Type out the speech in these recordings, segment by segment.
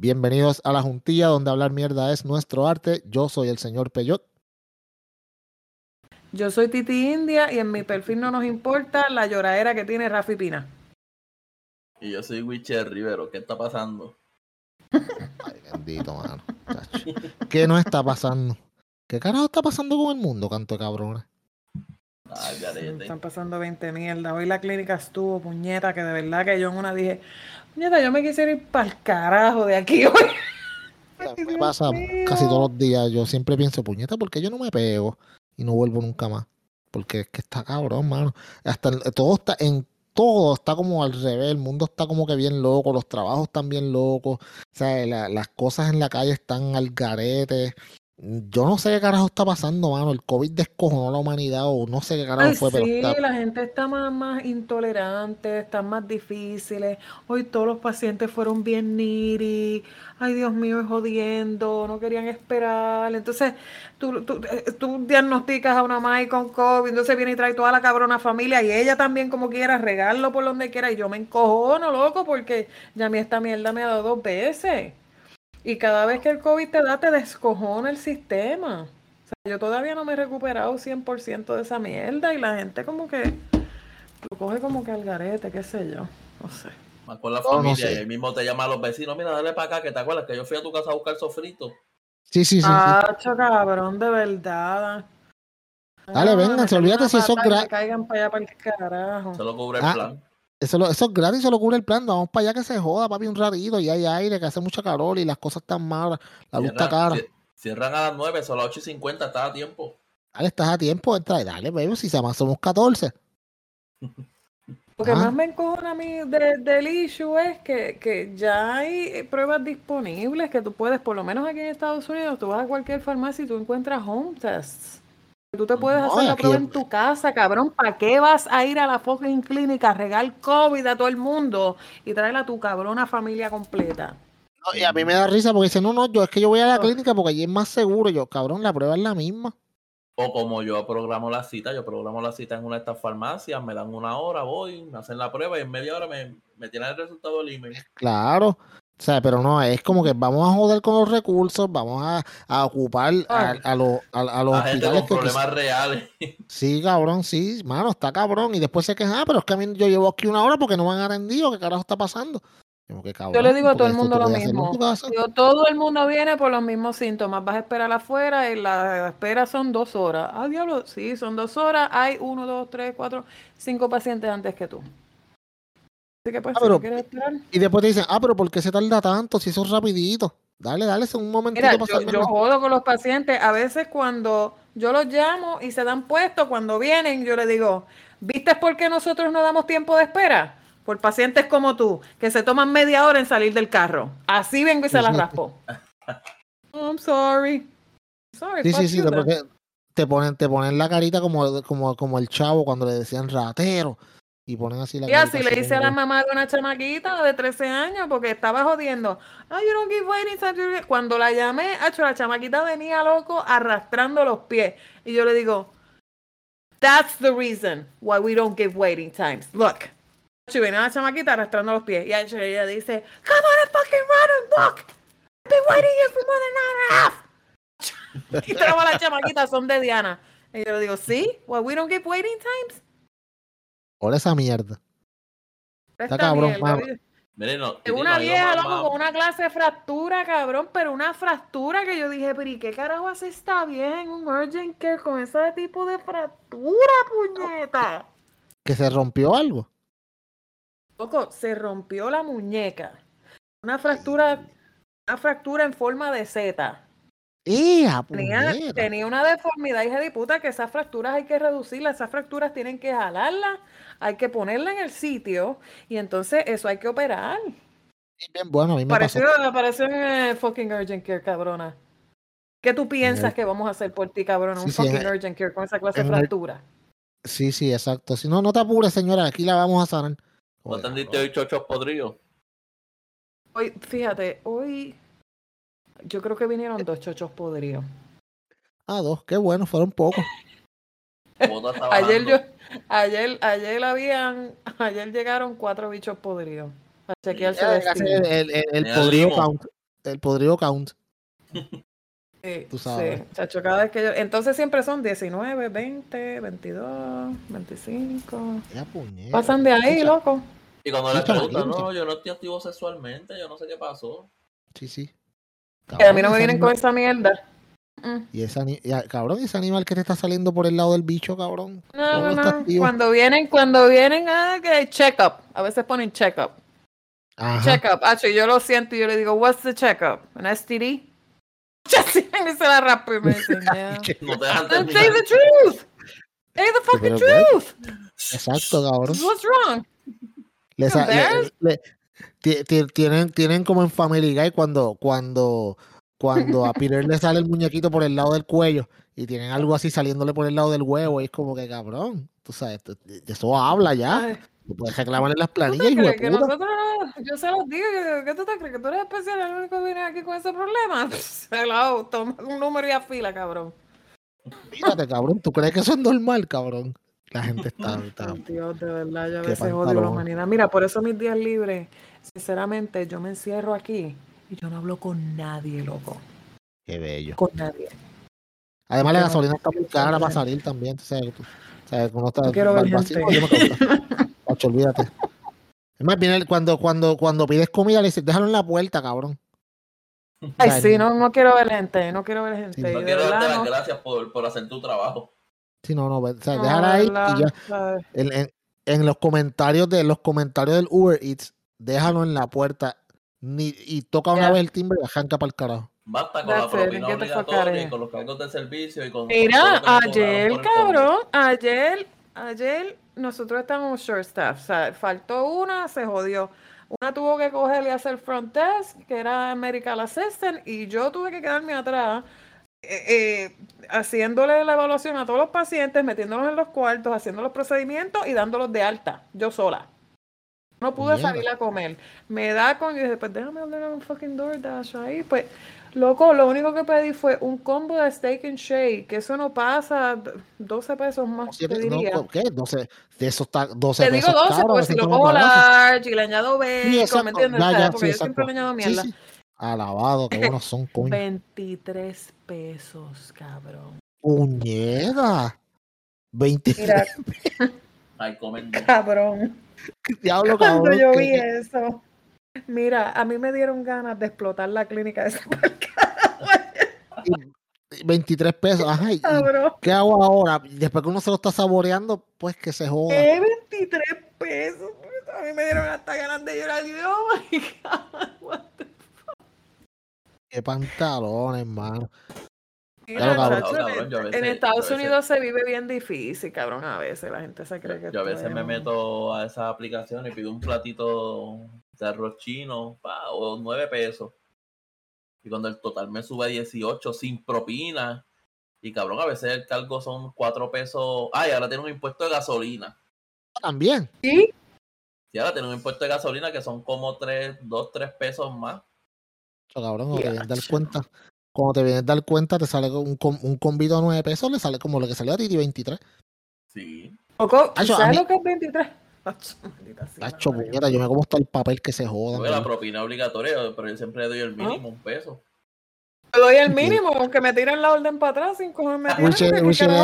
Bienvenidos a la juntilla donde hablar mierda es nuestro arte. Yo soy el señor Peyot. Yo soy Titi India y en mi perfil no nos importa la lloradera que tiene Rafi Pina. Y yo soy Witcher Rivero. ¿Qué está pasando? Ay, bendito, mano. Chacho. ¿Qué no está pasando? ¿Qué carajo está pasando con el mundo, canto de cabrones? Ay, garete. Están pasando 20 mierda. Hoy la clínica estuvo, puñeta, que de verdad que yo en una dije, puñeta, yo me quisiera ir para el carajo de aquí hoy. Me pasa mío. casi todos los días. Yo siempre pienso, puñeta, ¿por qué yo no me pego y no vuelvo nunca más? Porque es que está cabrón, mano. Hasta todo está en todo está como al revés. El mundo está como que bien loco. Los trabajos están bien locos. O sea, la- las cosas en la calle están al garete. Yo no sé qué carajo está pasando, mano. El COVID descojonó a la humanidad o no sé qué carajo Ay, fue, pero sí, está- la gente está más, más intolerante, están más difíciles. Hoy todos los pacientes fueron bien needy. Ay, Dios mío, es jodiendo, no querían esperar. Entonces, tú, tú, eh, tú diagnosticas a una Mai con COVID, entonces viene y trae toda la cabrona familia y ella también como quiera, regarlo por donde quiera. Y yo me encojono, loco, porque ya a mí esta mierda me ha dado dos veces. Y cada vez que el COVID te da, te descojona el sistema. O sea, yo todavía no me he recuperado 100% de esa mierda y la gente como que lo coge como que al garete, qué sé yo. No sé. Más con la No, no familia sé. y ahí mismo te llama a los vecinos. Mira, dale para acá, que te acuerdas que yo fui a tu casa a buscar sofrito. Sí, sí, sí. sí. Hacho, cabrón, de verdad. Dale, Ah, vénganse, me olvídate si eso es caigan para allá para el carajo. Se lo cubre el Ah, plan. Eso, lo- eso es gratis, eso lo cubre el plan. Vamos para allá que se joda, papi, un ratito. Y hay aire, que hace mucha calor y las cosas están malas. La luz está cara. cier- Cierran a las 9, son las 8 y 50, está a tiempo. Dale, estás a tiempo, entra. y Dale, baby, si se somos 14. Lo que Ah. más me encojona a mí de- del issue es que, que ya hay pruebas disponibles que tú puedes, por lo menos aquí en Estados Unidos, tú vas a cualquier farmacia y tú encuentras home tests. Tú te puedes No, hacer la prueba en- en tu casa, cabrón. ¿Para qué vas a ir a la fucking clínica a regar COVID a todo el mundo y traer a tu cabrona familia completa? No, y a mí me da risa porque dice, no, no, yo es que yo voy a la clínica porque allí es más seguro. Yo, cabrón, la prueba es la misma. O como yo programo la cita, yo programo la cita en una de estas farmacias, me dan una hora, voy, me hacen la prueba y en media hora me, me tienen el resultado del email. Claro. O sea, pero no, es como que vamos a joder con los recursos, vamos a, a ocupar a, Ay. a los, a, a los hospitales con que problemas reales. Sí, cabrón, sí, mano, está cabrón. Y después se quejan, ah, pero es que a mí yo llevo aquí una hora porque no me han atendido, ¿qué carajo está pasando? Como que, cabrón, Yo le digo a todo el mundo lo mismo. todo el mundo viene por los mismos síntomas. Vas a esperar afuera y la espera son dos horas. Ah, diablo, sí, son dos horas. Hay uno, dos, tres, cuatro, cinco pacientes antes que tú. Así que pues, Ah, si pero- no quieres esperar. Y después te dicen, ah, pero ¿por qué se tarda tanto? Si eso es rapidito. Dale, dale, es un momentito Mira, para yo, yo jodo con los pacientes. A veces cuando yo los llamo y se dan puesto, cuando vienen, yo les digo, ¿viste por qué nosotros no damos tiempo de espera? Por pacientes como tú, que se toman media hora en salir del carro. Así vengo y se las raspo. Oh, I'm sorry. Sorry, Sí, sí, sí, te ponen, te ponen la carita como, como, como el chavo cuando le decían ratero. Y ponen así la Y así le hice a la mamá de una chamaquita de 13 años porque estaba jodiendo. Ay, you don't give waiting time to re-". Cuando la llamé, acho, la chamaquita venía loco arrastrando los pies. Y yo le digo, that's the reason why we don't give waiting times. Look. Y viene la chamaquita arrastrando los pies. Y ella dice, come on and fucking run and walk. I've been waiting here for more than an hour and a half. y todas las chamaquitas son de Diana. Y yo le digo, sí, why we don't give waiting times. Por esa mierda. Esta cabrón, mierda, no una vieja, loco, con una clase de fractura, cabrón, pero una fractura que yo dije, pero ¿y qué carajo hace esta vieja en un urgent care con ese tipo de fractura, puñeta? Que se rompió algo. Loco, se rompió la muñeca. Una fractura, una fractura en forma de Z. ¡Ea, Tenía, puñeta! tenía una deformidad, hija de puta, que esas fracturas hay que reducirlas, esas fracturas tienen que jalarlas, hay que ponerla en el sitio, y entonces eso hay que operar. Bien bueno, a mí me pasó. Pareció, apareció en eh, fucking urgent care, cabrona. ¿Qué tú piensas que vamos a hacer por ti, cabrona? Un Sí, fucking en- urgent care con esa clase de el- fractura. Sí, sí, exacto. Si no, no te apures, señora, aquí la vamos a sanar. ¿No atendiste hoy chochos podridos? Hoy, fíjate, hoy yo creo que vinieron dos chochos podridos. Ah, dos, qué bueno, fueron pocos. Ayer yo. Ayer, ayer habían, ayer llegaron cuatro bichos podridos. A chequearse Ya, el el, el, el podrido count. el podrido count. Sí, Tú sabes. sí, chacho, cada vez que yo... Entonces siempre son 19, 20, 22, 25. Ya, puñeta. Pasan de ahí, Escucha, loco. Y cuando Sí, le preguntan, no, yo no estoy activo sexualmente, yo no sé qué pasó. Sí, sí. Que a mí no me vienen con esa mierda. Mm. Y ese ya, cabrón, ese animal que te está saliendo por el lado del bicho, cabrón. No, ¿Cómo no, no. Cuando vienen, cuando vienen, ah, que check up. A veces ponen check up. Ajá. Check up. Yo lo siento y yo le digo, what's the check up? ¿An STD? Así y se la raspo y me dicen, yeah. No te dejan Then say the truth. Say the fucking truth. Exacto, cabrón. What's wrong? Le sa- le- tienen, tienen como en Family Guy cuando, cuando, cuando a Peter le sale el muñequito por el lado del cuello y tienen algo así saliéndole por el lado del huevo y es como que cabrón, tú sabes, eso habla ya. Tú puedes reclamarle las ¿tú planillas, crees que nosotros no- yo se los digo, ¿qué tú te crees? ¿Que tú eres especial? ¿El único que viene aquí con ese problema? Hello, toma un número y afila, cabrón. Fíjate, cabrón, ¿tú crees que eso es normal, cabrón? La gente está, está- Dios, de verdad, yo a veces odio la humanidad. Mira, por eso mis días libres, sinceramente, yo me encierro aquí y yo no hablo con nadie, loco. Qué bello. Con nadie. Además, la gasolina está muy cara para salir también. Tú sabes, uno está No quiero ver gente. Ocho, olvídate. Es más, viene el- cuando, cuando, cuando pides comida, le dices, déjalo en la puerta, cabrón. Ay, O sea, sí, no, no quiero ver gente, no quiero ver gente. No quiero darte las gracias por, por hacer tu trabajo. Sí, no, no, o sea, no, déjala ahí verdad, y ya. en- en los comentarios de los comentarios del Uber Eats, déjalo en la puerta ni, y toca una vez el timbre y arranca para el carajo. Basta con That's la propina obligatoria y con los cargos de servicio y con. con Mira, cobraron ayer, cabrón, ayer, ayer nosotros estamos short staff, o sea, faltó una, se jodió. Una tuvo que coger y hacer front desk, que era medical assistant, y yo tuve que quedarme atrás, eh, eh, haciéndole la evaluación a todos los pacientes, metiéndolos en los cuartos, haciendo los procedimientos y dándolos de alta, yo sola. No pude Mierda. salir a comer. Me da con, y dije, pues déjame hablar un fucking DoorDash ahí. Pues, loco, lo único que pedí fue un combo de steak and shake, que eso no pasa, d- 12 pesos más, te Siete- no, diría. ¿Qué? 12, de eso está 12 Te digo pesos 12, caros, porque eso si lo cojo large y le añado Sí, bacon, ¿me exacto. entiendes? Ya, ya, Porque sí, yo siempre le añado Sí, mierda. sí. Alabado, qué buenos son, coño. 23 pesos, cabrón. Puñeta. 20 Mira, Ay, comen. cabrón. diablo, Cuando cabrón. yo ¿qué- vi eso, mira, a mí me dieron ganas de explotar la clínica de ese qué- 23 pesos. Ajá, ¿y-. ¿qué hago ahora? Después que uno se lo está saboreando, pues que se joda. ¿Qué 23 pesos? A mí me dieron hasta ganas de llorar. Y oh my God. what the- Qué pantalones, hermano. Mira, cabrón. chacho, Cabrón, yo a en, veces- en yo a Estados veces- Unidos se vive bien difícil, cabrón. A veces la gente se cree que. Yo a veces es me meto a esa aplicación y pido un platito de arroz chino pa, o 9 pesos. Y cuando el total me sube a 18 sin propina. Y cabrón, a veces el cargo son 4 pesos. Ay, ahora tiene un impuesto de gasolina. También. ¿Sí? Y ahora tiene un impuesto de gasolina que son como 3, 2, 3 pesos más. Cabrón, a dar cuenta, cuando te vienes a dar cuenta, te sale un, com- un combito a 9 pesos, le sale como lo que salió a Titi 23. Sí. ¿Sabes mí- lo que es 23? Acho, maldita sea, Tacho, puñeta, yo me como hasta el papel que se joda. La propina obligatoria, pero yo siempre le doy el mínimo, un peso. Te doy el mínimo, aunque me tiren la orden para atrás sin cogerme tienen, Wiche- porque Wiche ¿qué le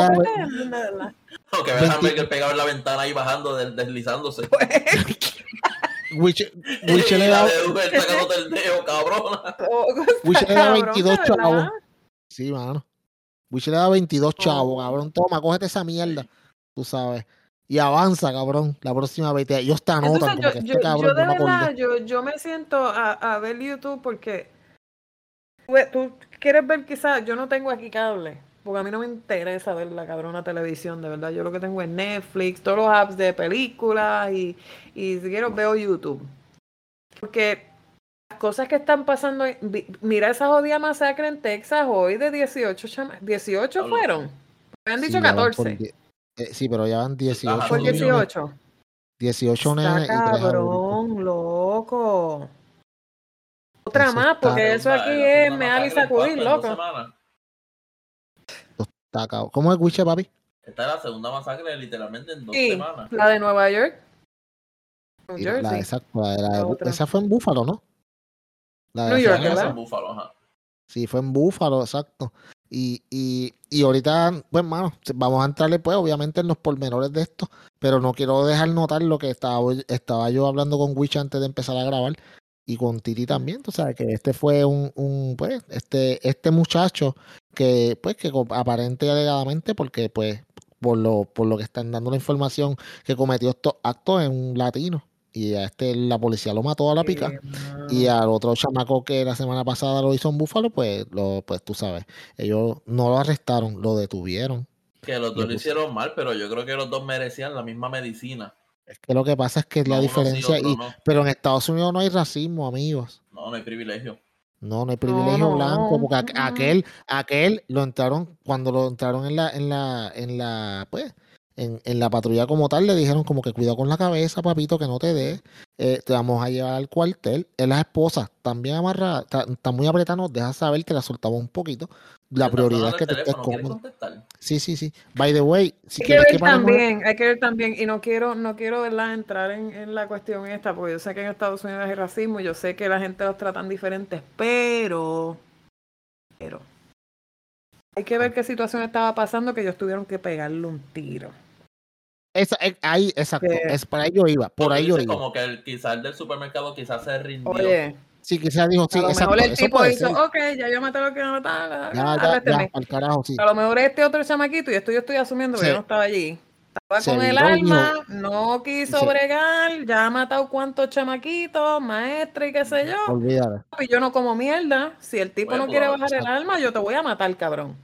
de verdad? Aunque me 20. dejan ver pegado en la ventana ahí bajando, deslizándose. Wiche le da. Oco, Wiche le da cabrón, 22 de chavos. Sí, mano. Wiche le da 22 chavos, Oh. cabrón. Toma, cógete esa mierda. Tú sabes. Y avanza, cabrón. La próxima vez. te- Ellos te anotan Entonces, como yo, que yo, este cabrón yo de verdad, yo, yo me siento a, a ver YouTube porque tú, ve- tú quieres ver quizás, yo no tengo aquí cable, porque a mí no me interesa ver la cabrona televisión, de verdad. Yo lo que tengo es Netflix, todos los apps de películas y, y si quiero veo YouTube. Porque las cosas que están pasando, mira esa jodida masacre en Texas hoy de 18, chama- 18 Hablo. fueron. Me han Sí, dicho por 14. die- eh, sí, pero ya van 18. Ajá, Por niños. 18. 18 nenes y Está 3 adultos. cabrón, loco. Otra Eso más, porque eso aquí es segunda mear y sacudir, loco. ¿Cómo es Wiche, papi? Esta es la segunda masacre literalmente en dos Sí, semanas. la de Nueva York. New La, Jersey. exacto, la de- la de esa fue en Búfalo, ¿no? La New de York, semana ¿verdad? en Búfalo, ajá. Sí, fue en Búfalo, exacto. Y, y, y ahorita, pues, mano, vamos a entrarle, pues, obviamente en los pormenores de esto, pero no quiero dejar notar lo que estaba, estaba yo hablando con Witch antes de empezar a grabar y con Titi también, tú sabes, que este fue un, un pues, este, este muchacho que, pues, que aparente y alegadamente, porque, pues, por lo, por lo que están dando la información, que cometió estos actos en un latino. Y a este la policía lo mató a la pica. Eh, Y al otro chamaco que la semana pasada lo hizo en Búfalo, pues, lo, pues tú sabes, ellos no lo arrestaron, lo detuvieron. Que los dos lo puse- hicieron mal, pero yo creo que los dos merecían la misma medicina. Es que lo que pasa es que la No, diferencia, y, no. pero en Estados Unidos no hay racismo, amigos. No, no hay privilegio. No, no hay privilegio no, blanco, porque aqu- aquel, aquel lo entraron, cuando lo entraron en la, en la, en la, pues, en, en la patrulla como tal, le dijeron como que cuidado con la cabeza, papito, que no te dé, eh, te vamos a llevar al cuartel. Él las esposas, también amarrada, está, está muy apretada, nos deja saber que la soltamos un poquito. La Está prioridad es que te estés teléfono, ¿quieres cómodo. Sí, sí, sí. By the way, si Hay que quieres ver que también, hay que ver también, y no quiero, no quiero ¿verdad? entrar en, en la cuestión esta, porque yo sé que en Estados Unidos hay racismo, yo sé que la gente los tratan diferentes, pero, pero, hay que ver qué situación estaba pasando que ellos tuvieron que pegarle un tiro. Esa, eh, ahí, exacto, Que- es para ahí yo iba, por ahí yo iba. como que el, quizás el del supermercado quizás se rindió. Oye, Sí, quizás dijo, sí, a lo exacto, mejor el tipo hizo, ser. ok, ya yo maté lo que no mataba, Ya, ya, arrésteme". ya, al carajo, sí. A lo mejor este otro chamaquito, y esto yo estoy asumiendo que yo no estaba allí. Estaba se con el dijo- alma, no quiso se- bregar, ya ha matado cuantos chamaquitos, maestra y qué sé yo. Olvídate. Y yo no como mierda. Si el tipo no quiere bajar el alma, yo te voy a matar, cabrón.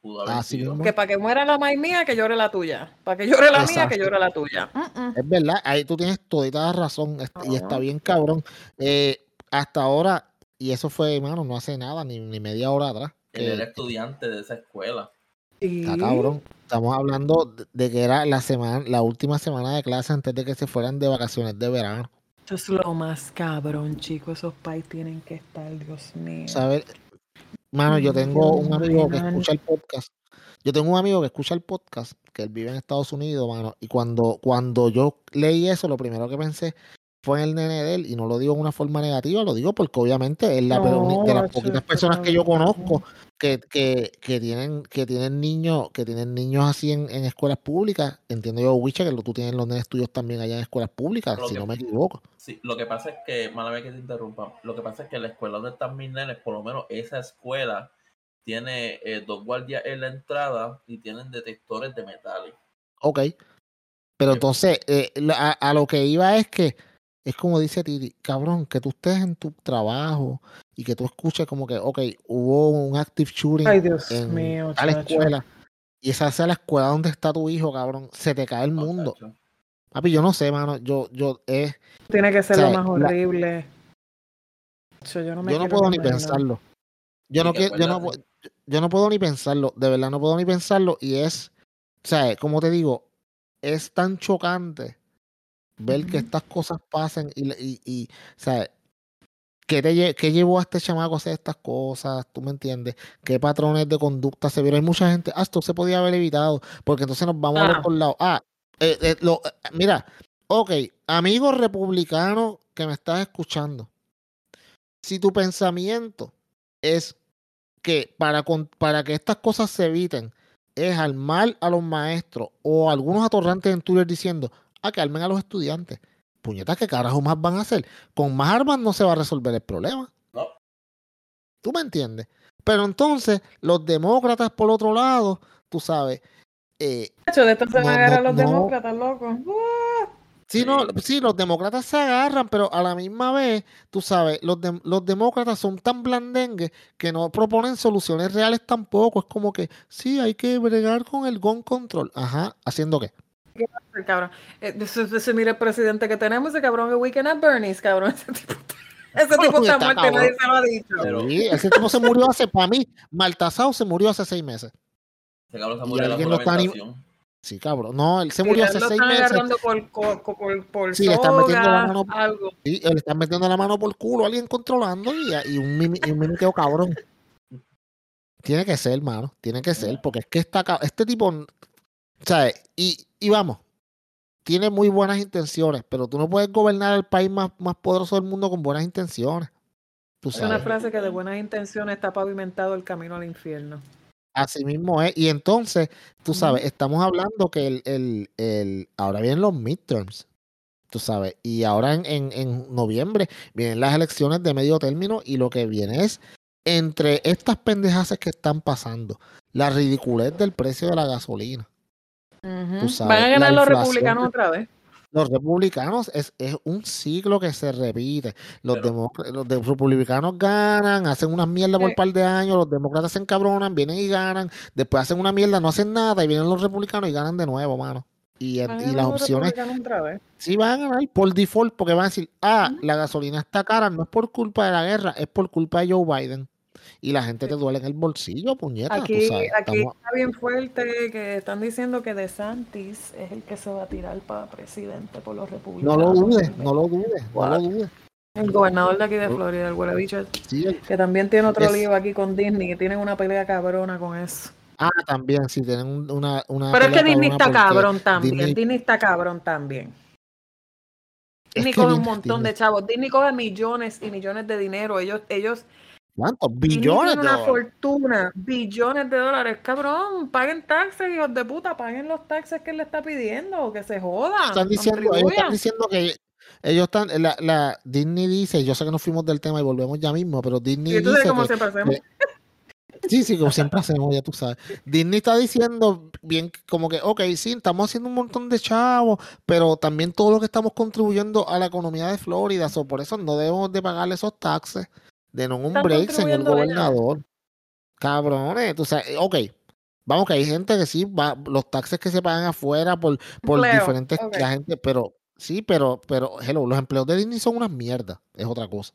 Pudo haber sido. Que para que muera la maíz mía, que llore la tuya. Para que llore la mía, que llore la tuya. Es verdad, ahí tú tienes todita la razón y está bien cabrón. Eh, hasta ahora, y eso fue, hermano, no hace nada, ni, ni media hora atrás. Él era estudiante de esa escuela. está cabrón. Estamos hablando de, de que era la semana, la última semana de clase antes de que se fueran de vacaciones de verano. Eso es lo más cabrón, chicos. Esos pais tienen que estar, Dios mío. ¿Sabes? Mano, yo tengo un amigo que escucha el podcast. Yo tengo un amigo que escucha el podcast, que él vive en Estados Unidos, mano. Y cuando, cuando yo leí eso, lo primero que pensé fue en el nene de él. Y no lo digo de una forma negativa, lo digo porque obviamente es la No, de las poquitas personas que yo conozco que, que, que tienen, que tienen niños, que tienen niños así en, en escuelas públicas. Entiendo yo, Wicha, que lo- tú tienes los nenes tuyos también allá en escuelas públicas, si no me equivoco. Sí, lo que pasa es que, mala vez que te interrumpa, lo que pasa es que la escuela donde están mis nenes, por lo menos esa escuela, tiene eh, dos guardias en la entrada y tienen detectores de metales. Ok. Pero Sí. entonces, eh, a, a lo que iba es que, es como dice Titi, cabrón, que tú estés en tu trabajo y que tú escuches como que, ok, hubo un active shooting Ay, Dios en mío, tal escuela y esa sea la escuela donde está tu hijo, cabrón, se te cae el mundo. muchacho. Papi, yo no sé, mano, yo, yo, eh, Tiene que ser O sea, lo más horrible. Yo no, me yo no puedo ni imaginar. pensarlo. Yo no, que yo, no, yo no puedo ni pensarlo, de verdad no puedo ni pensarlo y es, o sea, como te digo, es tan chocante ver que estas cosas pasen y, y, y o sea, ¿qué, te, lle- qué llevó a este chamaco a hacer estas cosas? ¿Tú me entiendes? ¿Qué patrones de conducta se vieron? Hay mucha gente, ah, esto se podía haber evitado, porque entonces nos vamos a Ah. los otros lados. Ah, eh, eh, lo- eh, mira, ok, amigo republicano que me estás escuchando, si tu pensamiento es que para, con- para que estas cosas se eviten, es armar a los maestros o algunos atorrantes en Twitter diciendo, a que armen a los estudiantes. Puñetas, ¿qué carajo más van a hacer? Con más armas no se va a resolver el problema. No. ¿Tú me entiendes? Pero entonces, los demócratas, por otro lado, tú sabes, eh, de esto se van No, a agarrar no, los no. demócratas, loco. Sí, no, Sí. los demócratas se agarran, pero a la misma vez, tú sabes, los, dem- los demócratas son tan blandengues que no proponen soluciones reales tampoco. Es como que, sí, hay que bregar con el gun control. Ajá, ¿haciendo qué? el cabrón. Eh, mira el presidente que tenemos, ese cabrón que Weekend at Bernie's, cabrón. Ese tipo, ese tipo está Está muerto nadie se lo ha dicho. Pero- Sí, ese tipo se murió hace, para mí, Maltasao se murió hace seis meses. Ese cabrón se Y murió de la está anim-. Sí, cabrón. No, él se murió hace seis meses. agarrando por, por, por, por Sí, le están metiendo la mano- algo. Sí, le están metiendo la mano por culo a alguien controlando y, y un, mimi- y un mimiteo cabrón. Tiene que ser, hermano. Tiene que ser, porque es que esta, ca- este tipo, ¿sabes? Y, y vamos, tiene muy buenas intenciones, pero tú no puedes gobernar el país más, más poderoso del mundo con buenas intenciones. Tú Es una frase que de buenas intenciones está pavimentado el camino al infierno. Así mismo es. Y entonces, tú sabes, estamos hablando que el, el, el, ahora vienen los midterms. Tú sabes, y ahora en, en, en noviembre vienen las elecciones de medio término y lo que viene es entre estas pendejaces que están pasando, la ridiculez del precio de la gasolina. Sabes, Van a ganar los republicanos otra vez. Los republicanos es, es un ciclo que se repite. Los, Pero- los de- republicanos ganan, hacen unas mierdas por un par de años, los demócratas se encabronan, vienen y ganan, después hacen una mierda, no hacen nada y vienen los republicanos y ganan de nuevo, mano. Y, las opciones sí van a ganar por default porque van a decir, ah, la gasolina está cara, no es por culpa de la guerra, es por culpa de Joe Biden. Y la gente te duele en el bolsillo, puñeta, tú Aquí, sabes. aquí Estamos- está bien fuerte que están diciendo que DeSantis es el que se va a tirar para presidente por los no republicanos. lo dudes, no lo dudes, no lo dudes. El gobernador de aquí de Florida, el huelebicho, Sí, que también tiene otro Es- lío aquí con Disney, que tienen una pelea cabrona con eso. Ah, también, sí, tienen un- una, una Pero es que Disney está cabrón también. Disney- Disney está cabrón también. Disney coge un montón Disney- de chavos. Disney coge millones y millones de dinero. Ellos, ellos, ¿Cuántos? Billones de una dólares. fortuna, billones de dólares. Cabrón, paguen taxes, hijos de puta, paguen los taxes que él le está pidiendo, que se joda. Están diciendo, ellos están diciendo que ellos están, la, la Disney dice, yo sé que nos fuimos del tema y volvemos ya mismo, pero Disney Y tú sabes dice cómo que, siempre hacemos. sí, sí, como siempre hacemos, ya tú sabes. Disney está diciendo bien como que, ok, sí, estamos haciendo un montón de chavos, pero también todo lo que estamos contribuyendo a la economía de Florida, so, por eso no debemos de pagarle esos taxes, de un Están break, señor gobernador. Cabrones, tú sabes, ok. Vamos que hay gente que sí, va, los taxes que se pagan afuera por, por Empleo, diferentes, la gente, pero sí, pero, pero, hello, los empleos de Disney son unas mierdas, es otra cosa.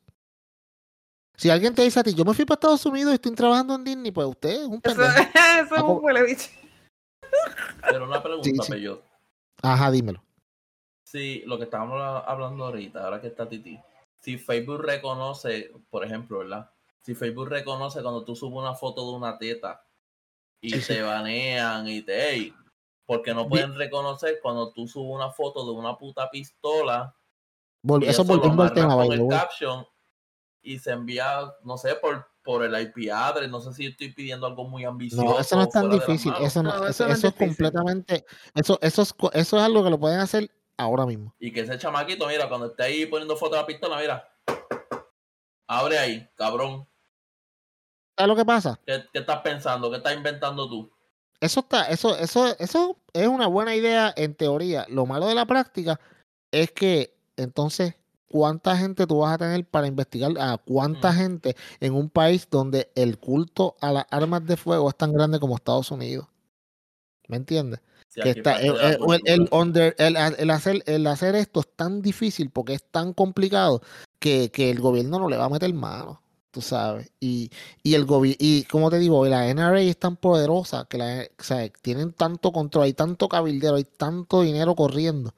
Si alguien te dice a ti, yo me fui para Estados Unidos y estoy trabajando en Disney, pues usted es un Eso, pendejo. eso es Ah, un huele bicho. Pero una pregunta, Sí, sí. Peyot. Ajá, dímelo. Sí, lo que estábamos habla- hablando ahorita, ahora que está Titi. Si Facebook reconoce, por ejemplo, ¿verdad? Si Facebook reconoce cuando tú subes una foto de una teta y Sí, sí. te banean y te... Hey, porque no pueden reconocer cuando tú subes una foto de una puta pistola Vol- y eso volviendo al tema, con el caption y se envía, no sé, por, por el IP address. No sé si estoy pidiendo algo muy ambicioso. No, eso no es tan difícil. Eso, no, No, eso, eso no es eso es difícil. completamente, eso, eso, es, eso es algo que lo pueden hacer ahora mismo. Y que ese chamaquito, mira, cuando esté ahí poniendo foto de la pistola, mira. Abre ahí, cabrón. ¿Sabes lo que pasa? ¿Qué, qué estás pensando? ¿Qué estás inventando tú? Eso está, eso, eso, eso es una buena idea en teoría. Lo malo de la práctica es que entonces, ¿cuánta gente tú vas a tener para investigar a cuánta Mm. gente en un país donde el culto a las armas de fuego es tan grande como Estados Unidos? ¿Me entiendes? Si que está, el, de la el- under- hacer, el hacer esto es tan difícil porque es tan complicado que, que el gobierno no le va a meter mano, tú sabes. Y, y el gobierno, y como te digo, la NRA es tan poderosa que la, o sea, tienen tanto control, hay tanto cabildero, hay tanto dinero corriendo.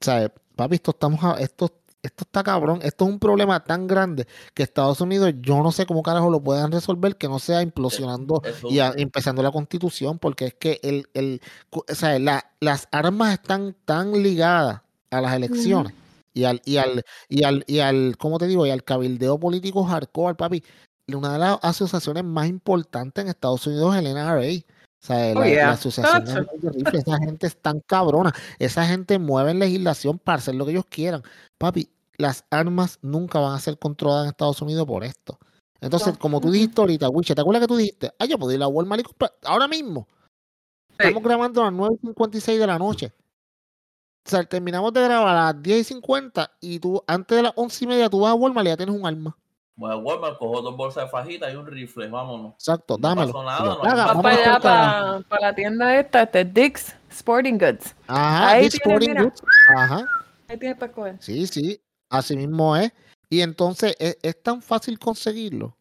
¿Sabes? Papi, esto estamos a- esto, esto está cabrón, esto es un problema tan grande que Estados Unidos, yo no sé cómo carajo lo puedan resolver, que no sea implosionando Eso- y a- empezando la constitución, porque es que el, el, o sea, la- las armas están tan ligadas a las elecciones y al, y al, y al, y al, ¿cómo te digo? Y al cabildeo político hardcore, papi. Una de las asociaciones más importantes en Estados Unidos es el NRA. O sea, Oh, la, yeah. la asociación de rifle, esa gente es tan cabrona. Esa gente mueve legislación para hacer lo que ellos quieran. Papi, las armas nunca van a ser controladas en Estados Unidos por esto. Entonces, como tú dijiste ahorita, Wiche, ¿te acuerdas que tú dijiste? Ah, yo puedo ir a Walmart y comprar ahora mismo. Sí. Estamos grabando a las 9.56 de la noche. O sea, terminamos de grabar a las 10.50 y tú, antes de las 11 y media, tú vas a Walmart y ya tienes un arma. Voy a Walmart, cojo dos bolsas de fajita y un rifle, vámonos. Exacto, No dámelo. nada, no Vas para allá, para, la tienda esta, este Dick's Sporting Goods. Ajá, Ahí Dick's Sporting mira. Goods. Ajá, Ahí tienes para escoger. sí, sí, así mismo es. Y entonces es, es tan fácil conseguirlo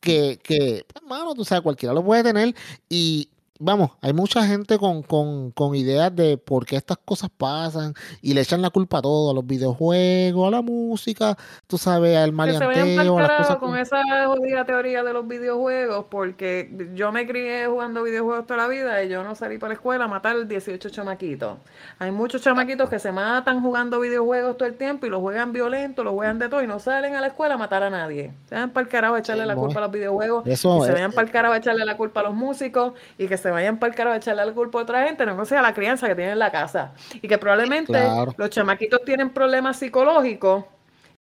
que, que, pues, mano, tú sabes, cualquiera lo puede tener. Y, vamos, hay mucha gente con, con, con, ideas de por qué estas cosas pasan y le echan la culpa a todo, a los videojuegos, a la música, tú sabes, al maleanteo, a las cosas con esa jodida teoría de los videojuegos, porque yo me crié jugando videojuegos toda la vida y yo no salí para la escuela a matar 18 chamaquitos. Hay muchos chamaquitos que se matan jugando videojuegos todo el tiempo y los juegan violentos, los juegan de todo y no salen a la escuela a matar a nadie. Se vayan para el carajo a echarle la culpa a los videojuegos, y se vayan para el carajo a echarle la culpa a los músicos y que se vayan para el carajo a echarle la culpa a otra gente, no sea la crianza que tienen en la casa. Y que probablemente los chamaquitos tienen problemas psicológicos.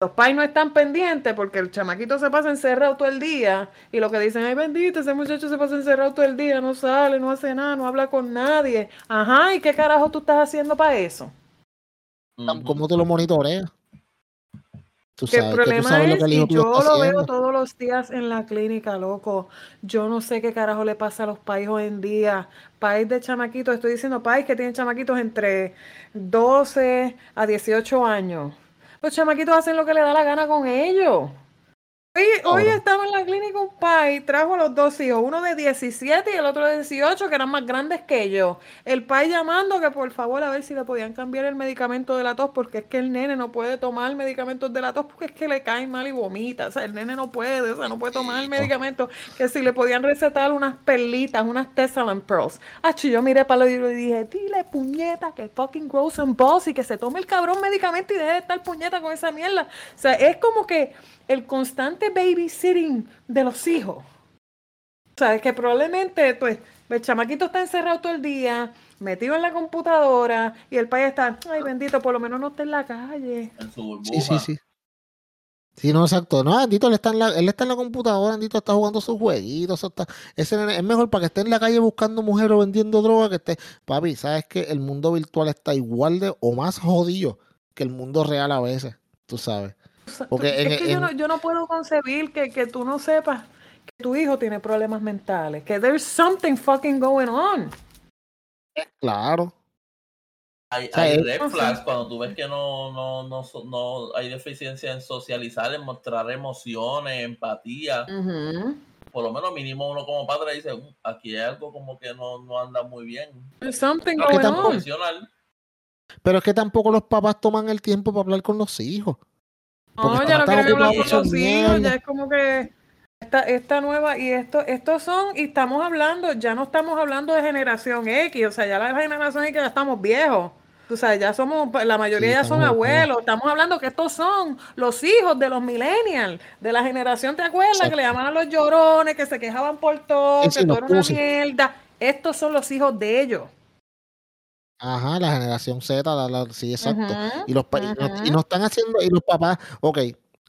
Los pais no están pendientes porque el chamaquito se pasa encerrado todo el día y lo que dicen, ay bendito, ese muchacho se pasa encerrado todo el día, no sale, no hace nada, no habla con nadie. Ajá, ¿y qué carajo tú estás haciendo para eso? ¿Cómo tú lo monitoreas? El problema es que yo lo veo todos los días en la clínica, loco. Yo no sé qué carajo le pasa a los países hoy en día. País de chamaquitos, estoy diciendo país que tienen chamaquitos entre 12 a 18 años. Los chamaquitos hacen lo que le da la gana con ellos. Hoy, estaba en la clínica un pai, trajo a los dos hijos, uno de 17 y el otro de 18, que eran más grandes que yo. El pai llamando que por favor a ver si le podían cambiar el medicamento de la tos, porque es que el nene no puede tomar medicamentos de la tos porque es que le cae mal y vomita. O sea, el nene no puede, o sea, no puede tomar el medicamento. Que si le podían recetar unas perlitas, unas Tessalon Pearls. Ah, yo miré para lo y le dije, dile puñeta que fucking gross and boss y que se tome el cabrón medicamento y deje de estar puñeta con esa mierda. O sea, es como que el constante babysitting de los hijos. O sea, es que probablemente, pues, el chamaquito está encerrado todo el día, metido en la computadora, y el país está, ay bendito, por lo menos no está en la calle. sí, sí, sí. Sí, no, exacto. No, bendito, él está en la, él está en la computadora, bendito, está jugando sus jueguitos. Está, ese, es mejor para que esté en la calle buscando mujeres o vendiendo droga que esté. Papi, sabes que el mundo virtual está igual de o más jodido que el mundo real a veces, tú sabes. Porque es que yo, no, puedo concebir que, que, tú no sepas que tu hijo tiene problemas mentales, que there's something fucking going on. Claro. Hay, hay red flags cuando tú ves que no, no, no, no hay deficiencia en socializar, en mostrar emociones, empatía. Por lo menos mínimo uno como padre dice, uh, aquí hay algo como que no, no anda muy bien. There's something going on. Pero es que tampoco los papás toman el tiempo para hablar con los hijos. No, ya no quieren hablar con los hijos, ya es como que esta, esta nueva, y esto, estos son, y estamos hablando, ya no estamos hablando de generación X, o sea, ya la generación X ya estamos viejos. O sea, ya somos, la mayoría ya son abuelos. Estamos hablando que estos son los hijos de los millennials, de la generación, ¿te acuerdas? Que le llamaban los llorones, que se quejaban por todo, que todo era una mierda. Estos son los hijos de ellos. Ajá, la generación Z, sí, exacto. y, los, y, no están haciendo, y los papás, ok,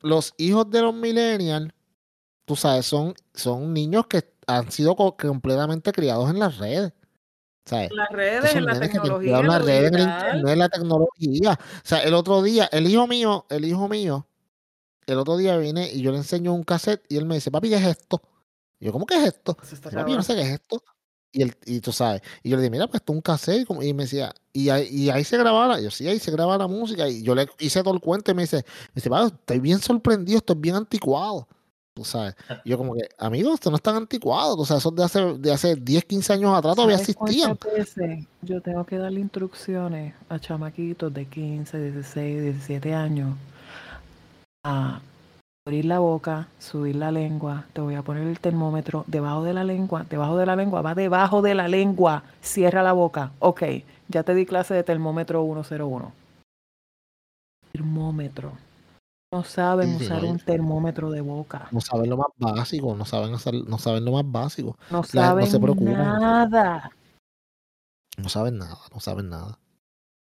los hijos de los millennials, tú sabes, son, son niños que han sido completamente criados en las redes. ¿sabes? Las redes, en la tecnología. En las redes, en internet, en la tecnología. O sea, el otro día, el hijo mío, el hijo mío, el otro día vine y yo le enseño un cassette y él me dice, papi, ¿qué es esto? Y yo, ¿cómo que es esto? Papi, no sé qué es esto. Y, el, y tú sabes, y yo le dije, mira, pues es un cassette. Y me decía, y ahí, y ahí se grababa, yo sí, ahí se grababa la música. Y yo le hice todo el cuento y me dice, me dice, estoy bien sorprendido, esto es bien anticuado. Tú sabes. Y yo como que, amigos, esto no es tan anticuado. O sea, eso de hace, de hace 10, 15 años atrás todavía existían. Yo tengo que darle instrucciones a chamaquitos de 15, 16, 17 años a abrir la boca, subir la lengua, te voy a poner el termómetro debajo de la lengua, debajo de la lengua, va debajo de la lengua, cierra la boca. Ok, ya te di clase de termómetro 101. Termómetro. No saben usar un termómetro de boca. No saben lo más básico, no saben hacer, no saben lo más básico. No saben nada. No saben nada, no saben nada.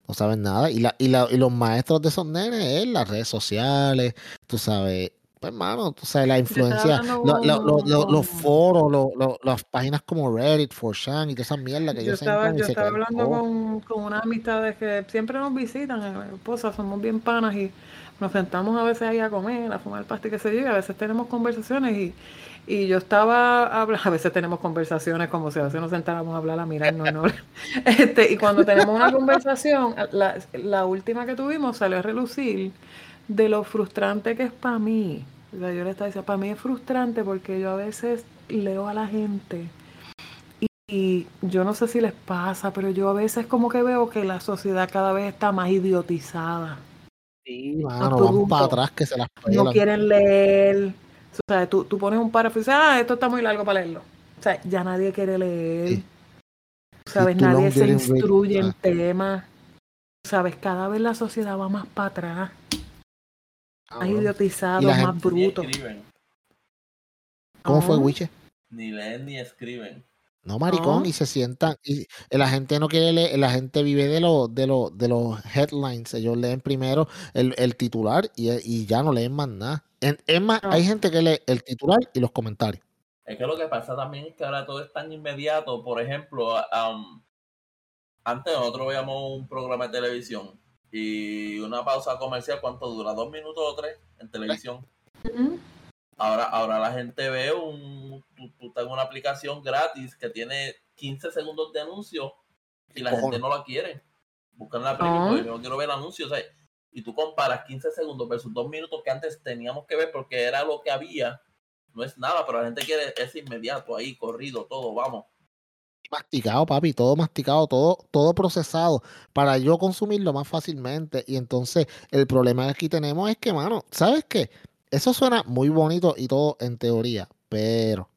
No saben nada. Y, la, y, la, y los maestros de esos nenes, las redes sociales, tú sabes, pues, hermano, tú sabes, la influencia, los foros, las páginas como Reddit, 4chan y toda esa mierda que yo estaba, yo estaba hablando con, con una amistad que siempre nos visitan, eh, esposa, somos bien panas y nos sentamos a veces ahí a comer, a fumar pasta y que se yo, a veces tenemos conversaciones y, y yo estaba a veces tenemos conversaciones como si a veces nos sentáramos a hablar, a mirarnos, ¿no? este, y cuando tenemos una conversación, la, la última que tuvimos salió a relucir de lo frustrante que es para mí yo le estaba diciendo, para mí es frustrante porque yo a veces leo a la gente y, Y yo no sé si les pasa, pero yo a veces como que veo que la sociedad cada vez está más idiotizada. Sí, No mano, vamos para atrás que se las No quieren leer. O sea, tú, tú pones un párrafo y dices, ah, esto está muy largo para leerlo. O sea, ya nadie quiere leer. Sí. ¿Sabes? Nadie se read. instruye en temas. ¿Sabes? Cada vez la sociedad va más para atrás. Más idiotizados, más gente brutos. ¿Cómo fue, Ah. Wiche? ni leen ni escriben. No, maricón, No. y se sientan, y la gente no quiere leer, la gente vive de los, de los, de los headlines, ellos leen primero el, el titular y, y ya no leen más nada. En- es más, hay gente que lee el titular y los comentarios. Es que lo que pasa también es que ahora todo es tan inmediato. Por ejemplo, um, antes nosotros veíamos un programa de televisión y una pausa comercial, ¿cuánto dura? ¿Dos minutos o tres en televisión? Ahora, ahora la gente ve un, tú, tú estás en una aplicación gratis que tiene 15 segundos de anuncio y la gente no la quiere. Buscan la película Ah. y yo no quiero ver anuncios. o sea, y tú comparas 15 segundos versus dos minutos que antes teníamos que ver porque era lo que había. No es nada, pero la gente quiere ese inmediato ahí, corrido, todo, vamos. Masticado, papi, todo masticado, todo, todo procesado para yo consumirlo más fácilmente. Y entonces el problema que aquí tenemos es que, mano, ¿sabes qué? Eso suena muy bonito y todo en teoría, pero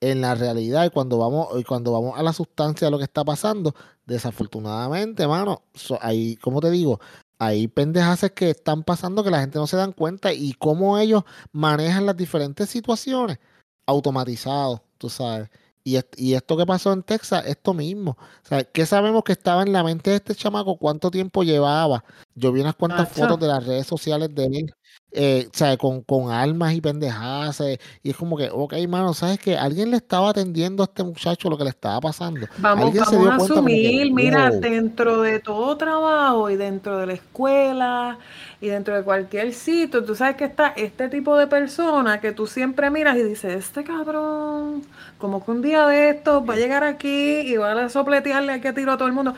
en la realidad y cuando vamos, cuando vamos a la sustancia de lo que está pasando, desafortunadamente, mano, so- hay, como te digo, hay pendejaces que están pasando que la gente no se dan cuenta y cómo ellos manejan las diferentes situaciones automatizado, tú sabes. Y, est- y esto que pasó en Texas, esto mismo. O sea, ¿qué sabemos que estaba en la mente de este chamaco? ¿Cuánto tiempo llevaba? Yo vi unas cuantas fotos de las redes sociales de él, eh, sea, con, con armas y pendejadas. eh, y es como que, ok, mano, ¿sabes qué? Alguien le estaba atendiendo a este muchacho lo que le estaba pasando. Vamos, vamos a que, asumir, mira, wow. dentro de todo trabajo y dentro de la escuela y dentro de cualquier sitio, tú sabes que está este tipo de persona que tú siempre miras y dices, este cabrón, como que un día de estos va a llegar aquí y va a sopletearle aquí a tiro a todo el mundo.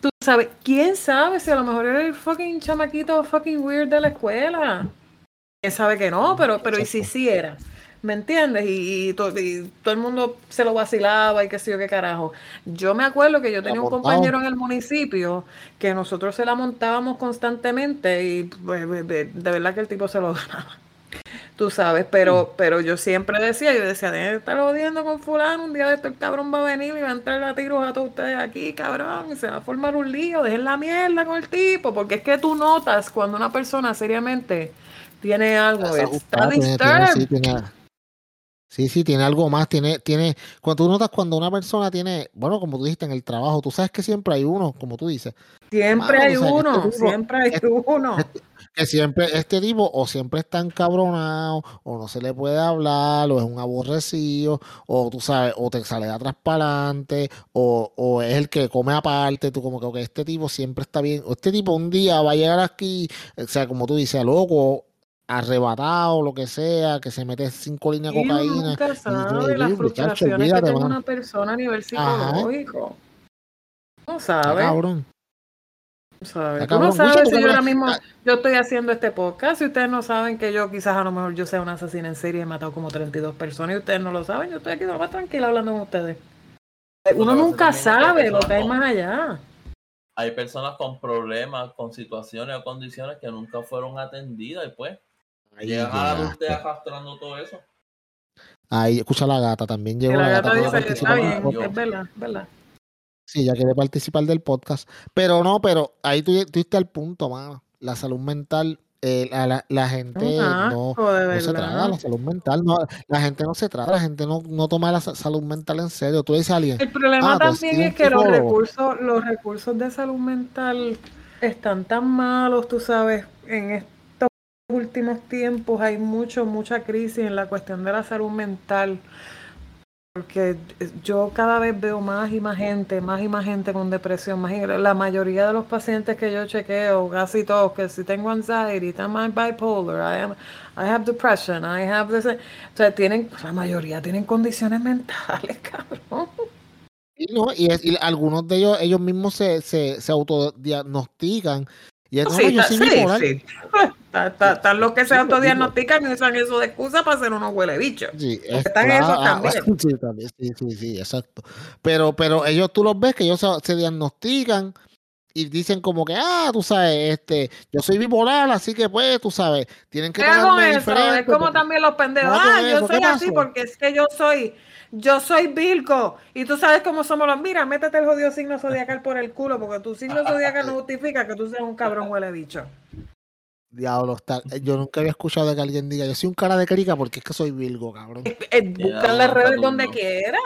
Tú sabes, quién sabe si a lo mejor era el fucking chamaquito fucking weird de la escuela. Quién sabe que no, pero, pero y si sí era. ¿Me entiendes? Y, y to- y todo el mundo se lo vacilaba y qué sé yo qué carajo. Yo me acuerdo que yo tenía un compañero en el municipio que nosotros se la montábamos constantemente y pues, de, verdad que el tipo se lo ganaba. Tú sabes, pero, pero yo siempre decía, yo decía, dejen de estar jodiendo con fulano, un día de esto el cabrón va a venir y va a entrar a tiros a todos ustedes aquí, cabrón, y se va a formar un lío, dejen la mierda con el tipo, porque es que tú notas cuando una persona seriamente tiene algo, desajustada, tiene- sí, tiene- sí, sí, tiene algo más, tiene, tiene, cuando tú notas cuando una persona tiene, bueno, como tú dijiste en el trabajo, tú sabes que siempre hay uno, como tú dices, Siempre Mano, hay este uno, tipo- siempre hay este- uno. que siempre este tipo o siempre está encabronado o no se le puede hablar o es un aborrecido o tú sabes o te sale de atrás para adelante o, o es el que come aparte tú como que este tipo siempre está bien o este tipo un día va a llegar aquí o sea como tú dices loco arrebatado lo que sea que se mete cinco líneas de cocaína nunca sabe las frustraciones que tiene una persona a nivel Ajá. psicológico. No Está sabes. cabrón Tú sabes. Tú no si yo ahora mismo la- yo estoy haciendo este podcast y ustedes no saben que yo quizás a lo mejor yo sea una asesina en serie y he matado como 32 personas y ustedes no lo saben. Yo estoy aquí más tranquila hablando con ustedes. Uno nunca sabe lo que hay más allá. Hay personas con problemas, con situaciones o condiciones que nunca fueron atendidas y pues ahí llegan a la adultez llegaste. arrastrando todo eso. ahí escucha la gata también llegó la la gata dice, participar está bien, es verdad, es verdad. Sí, ya quiere participar del podcast. Pero no, pero ahí tú, tú diste al punto, mano. La salud mental, eh, la, la- la gente no, no se trata la salud mental. No, la gente no se trata, la gente no, no toma la sa- salud mental en serio. Tú dices a alguien, El problema Ah, también es que los recursos, los recursos de salud mental están tan malos, tú sabes, en estos últimos tiempos hay mucho, mucha crisis en la cuestión de la salud mental. Porque yo cada vez veo más y más gente, más y más gente con depresión. La mayoría de los pacientes que yo chequeo, casi todos, que si tengo anxiety, I'm bipolar, I, am, I have depression, I have this. O sea, tienen, la mayoría tienen condiciones mentales, cabrón. y, no, y, y algunos de ellos, ellos mismos se, se, se autodiagnostican. Y es, no, Sí, soy sí, sí. Están los que se autodiagnostican y usan eso de excusa para hacer unos huele bichos. Sí, Están claro, esos ah, también. Sí, también, sí, sí, sí, exacto. Pero, pero ellos tú los ves que ellos se, se diagnostican y dicen como que, ah, tú sabes, este, yo soy bipolar, así que pues, tú sabes, tienen que ¿Qué hago eso? Es como porque- también los pendejos. Ah, ¿qué es yo soy ¿Qué así porque es que yo soy, yo soy Virgo. Y tú sabes cómo somos los. Mira, métete el jodido signo zodiacal por el culo, porque tu signo zodiacal no justifica que tú seas un cabrón huele bicho. Diablo, está, yo nunca había escuchado de que alguien diga, yo soy un cara de crica porque es que soy Virgo, cabrón. Eh, Busca en las redes donde quiera.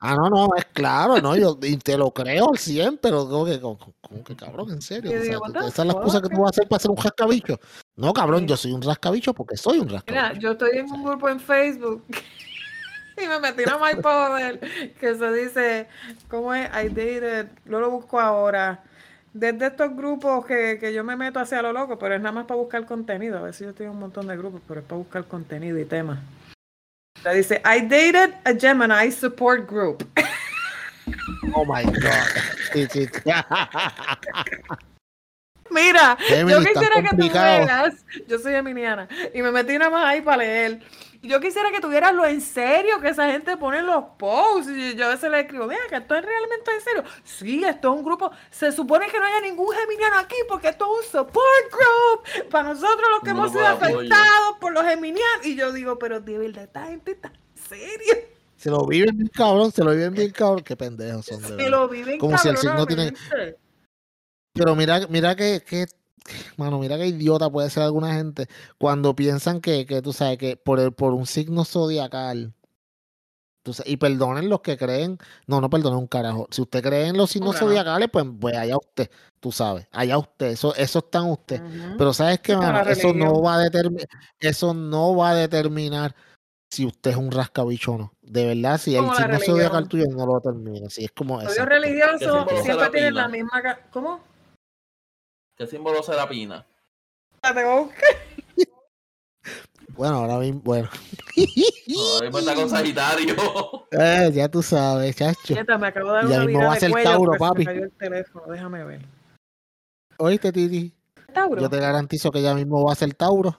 Ah, no, no, es claro, no, yo y te lo creo al 100, pero como que, como, como que cabrón, en serio. O sea, digo, tú- esa es la excusa que tú vas a hacer para ser un rascabicho. No, cabrón, yo soy un rascabicho porque soy un rascabicho. Mira, yo estoy en un grupo en Facebook y me metí una my poder que se dice, ¿cómo es? I dated, no lo busco ahora. Desde estos grupos que, que yo me meto hacia lo loco, pero es nada más para buscar contenido. A ver si yo en un montón de grupos, pero es para buscar contenido y temas. Dice, I dated a Gemini support group. Oh my God. Mira, Gemini, yo quisiera que tú veas, yo soy geminiana, y me metí nada más ahí para leer. Yo quisiera que tuvieras lo en serio que esa gente pone en los posts. Y yo a veces le escribo, mira, que esto es realmente en serio. Sí, esto es un grupo. Se supone que no haya ningún geminiano aquí porque esto es un support group para nosotros los que hemos sido afectados por los geminianos. Y yo digo, pero de verdad, esta gente está en serio. Se lo viven bien cabrón, se lo viven bien cabrón. Qué pendejos son de Se lo viven Como si el signo tiene-. Pero mira, mira que, que, mano, mira que idiota puede ser alguna gente cuando piensan que, que tú sabes, que por, el, por un signo zodiacal, tú sabes, y perdonen los que creen, no, no perdonen un carajo. Si usted cree en los signos zodiacales, pues, pues allá usted, tú sabes, allá usted, eso, eso está en usted. Pero sabes qué, mano, eso no va a determinar, eso no va a determinar si usted es un rascabicho o no. De verdad, si el Como signo zodiacal tuyo no lo determina. Si es como exacto. religiosos siempre tienen la misma. ¿Cómo? ¿Qué símbolo será Pina? La tengo que. Bueno, ahora mismo, bueno. Ahora mismo está con Sagitario. Eh, ya tú sabes, chacho. Nieta, me acabo de dar Ya una mismo vida va a ser Tauro, se papi. cayó el teléfono. Déjame ver. Oíste, Titi. Tauro. Yo te garantizo que ya mismo va a ser Tauro.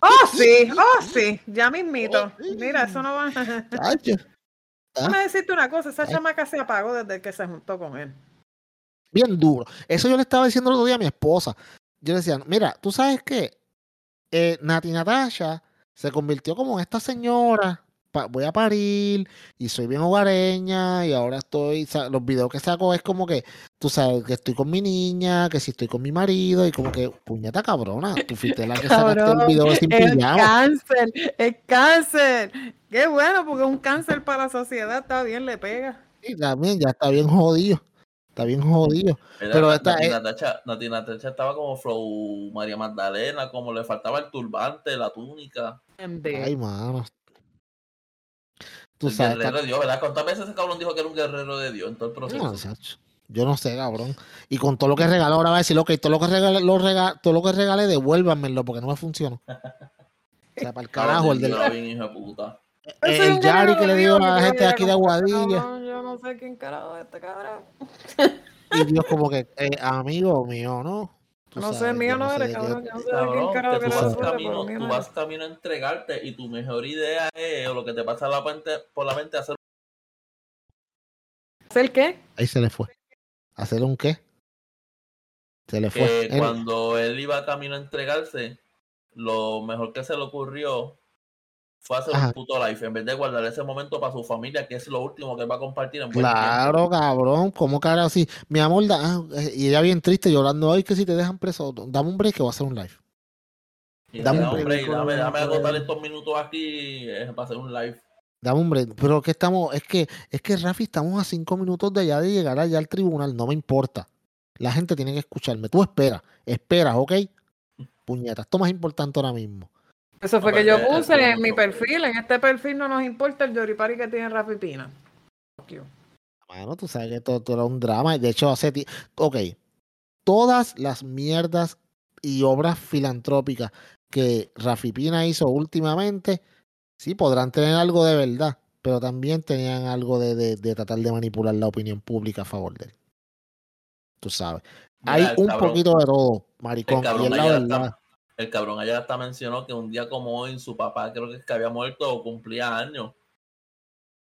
Oh, sí, oh, sí. Ya mismito. Mira, eso no va. Chacho. Déjame decirte una cosa. Esa Ay. chamaca se apagó desde que se juntó con él. Bien duro. Eso yo le estaba diciendo el otro día a mi esposa. Yo le decía, mira, tú sabes qué, eh, Nati Natasha se convirtió como en esta señora. pa- voy a parir y soy bien hogareña y ahora estoy, los videos que saco es como que, tú sabes, que estoy con mi niña, que si estoy con mi marido y como que, puñeta cabrona, tú fuiste la que sacaste el video de sin Es cáncer, es cáncer. Qué bueno, porque un cáncer para la sociedad está bien, le pega. Y también ya está bien jodido. Está bien jodido. Mira, Pero esta Nati es- Natacha, Nati Natacha estaba como Flow María Magdalena, como le faltaba el turbante, la túnica. Ay, mano. Tú el sabes, guerrero de Dios, ¿verdad? ¿Cuántas veces ese cabrón dijo que era un guerrero de Dios en todo el proceso? No, Sacho, Yo no sé, cabrón. Y con todo lo que regaló, ahora va a decir, ok, todo lo que regalé, lo rega- todo lo que regalé, devuélvanmelo porque no me funcionó. O sea, para el carajo, el bien hijo de puta. Soy el Yari que le dio a la gente de aquí de Aguadilla. Yo no sé quién carajo es este cabrón. Y Dios como que, eh, amigo mío, ¿no? Tú No sé, mío no eres, de qué- cabrón. Yo no sé de quién carajo que tú vas, camino, tú vas camino a entregarte y tu mejor idea es, o lo que te pasa la mente, por la mente, hacer ¿El qué? Ahí se le fue. ¿Hacer un qué? Se le fue. Él- cuando él iba camino a entregarse, lo mejor que se le ocurrió fue hacer Ajá. un puto live, en vez de guardar ese momento para su familia, que es lo último que va a compartir en buen tiempo. Claro, cabrón, ¿cómo cara así? Mi amor, da- ah, eh, y ella bien triste llorando, ay, que si te dejan preso, dame un break que voy a hacer un live. Y Dame un break, ridículo, dame, dame agotar estos minutos aquí eh, para hacer un live. Dame un break. Pero que estamos, es que, es que Rafi, estamos a cinco minutos de allá de llegar allá al tribunal, no me importa. La gente tiene que escucharme. Tú esperas, esperas, ¿ok? Puñeta, esto es más importante ahora mismo. Eso fue que yo puse en mi perfil. En este perfil no nos importa el Yoripari que tiene Rafi Pina. Mano, tú sabes que todo, todo era un drama. y De hecho, hace ti- Ok. Todas las mierdas y obras filantrópicas que Rafi Pina hizo últimamente, sí, podrán tener algo de verdad, pero también tenían algo de, de- de tratar de manipular la opinión pública a favor de él. Tú sabes. Mira, Hay un cabrón- poquito de todo, maricón. Y cabrón es la verdad. hasta- El cabrón allá hasta mencionó que un día como hoy su papá creo que, es que había muerto o cumplía años.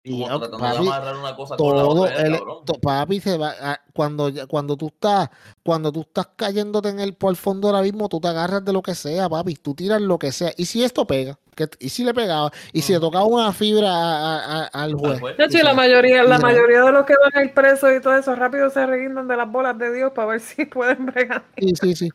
Y Como tratando papi, de amarrar una cosa con la todo otra, el to- papi se va a- cuando cuando tú estás cuando tú estás cayéndote en el por el fondo del abismo tú te agarras de lo que sea papi tú tiras lo que sea y si esto pega que, y si le pegaba y si le tocaba una fibra a- a- a- al juez juez. La mayoría, la mayoría de los que van a ir presos y todo eso rápido se reguindan de las bolas de Dios para ver si pueden bregar. sí sí sí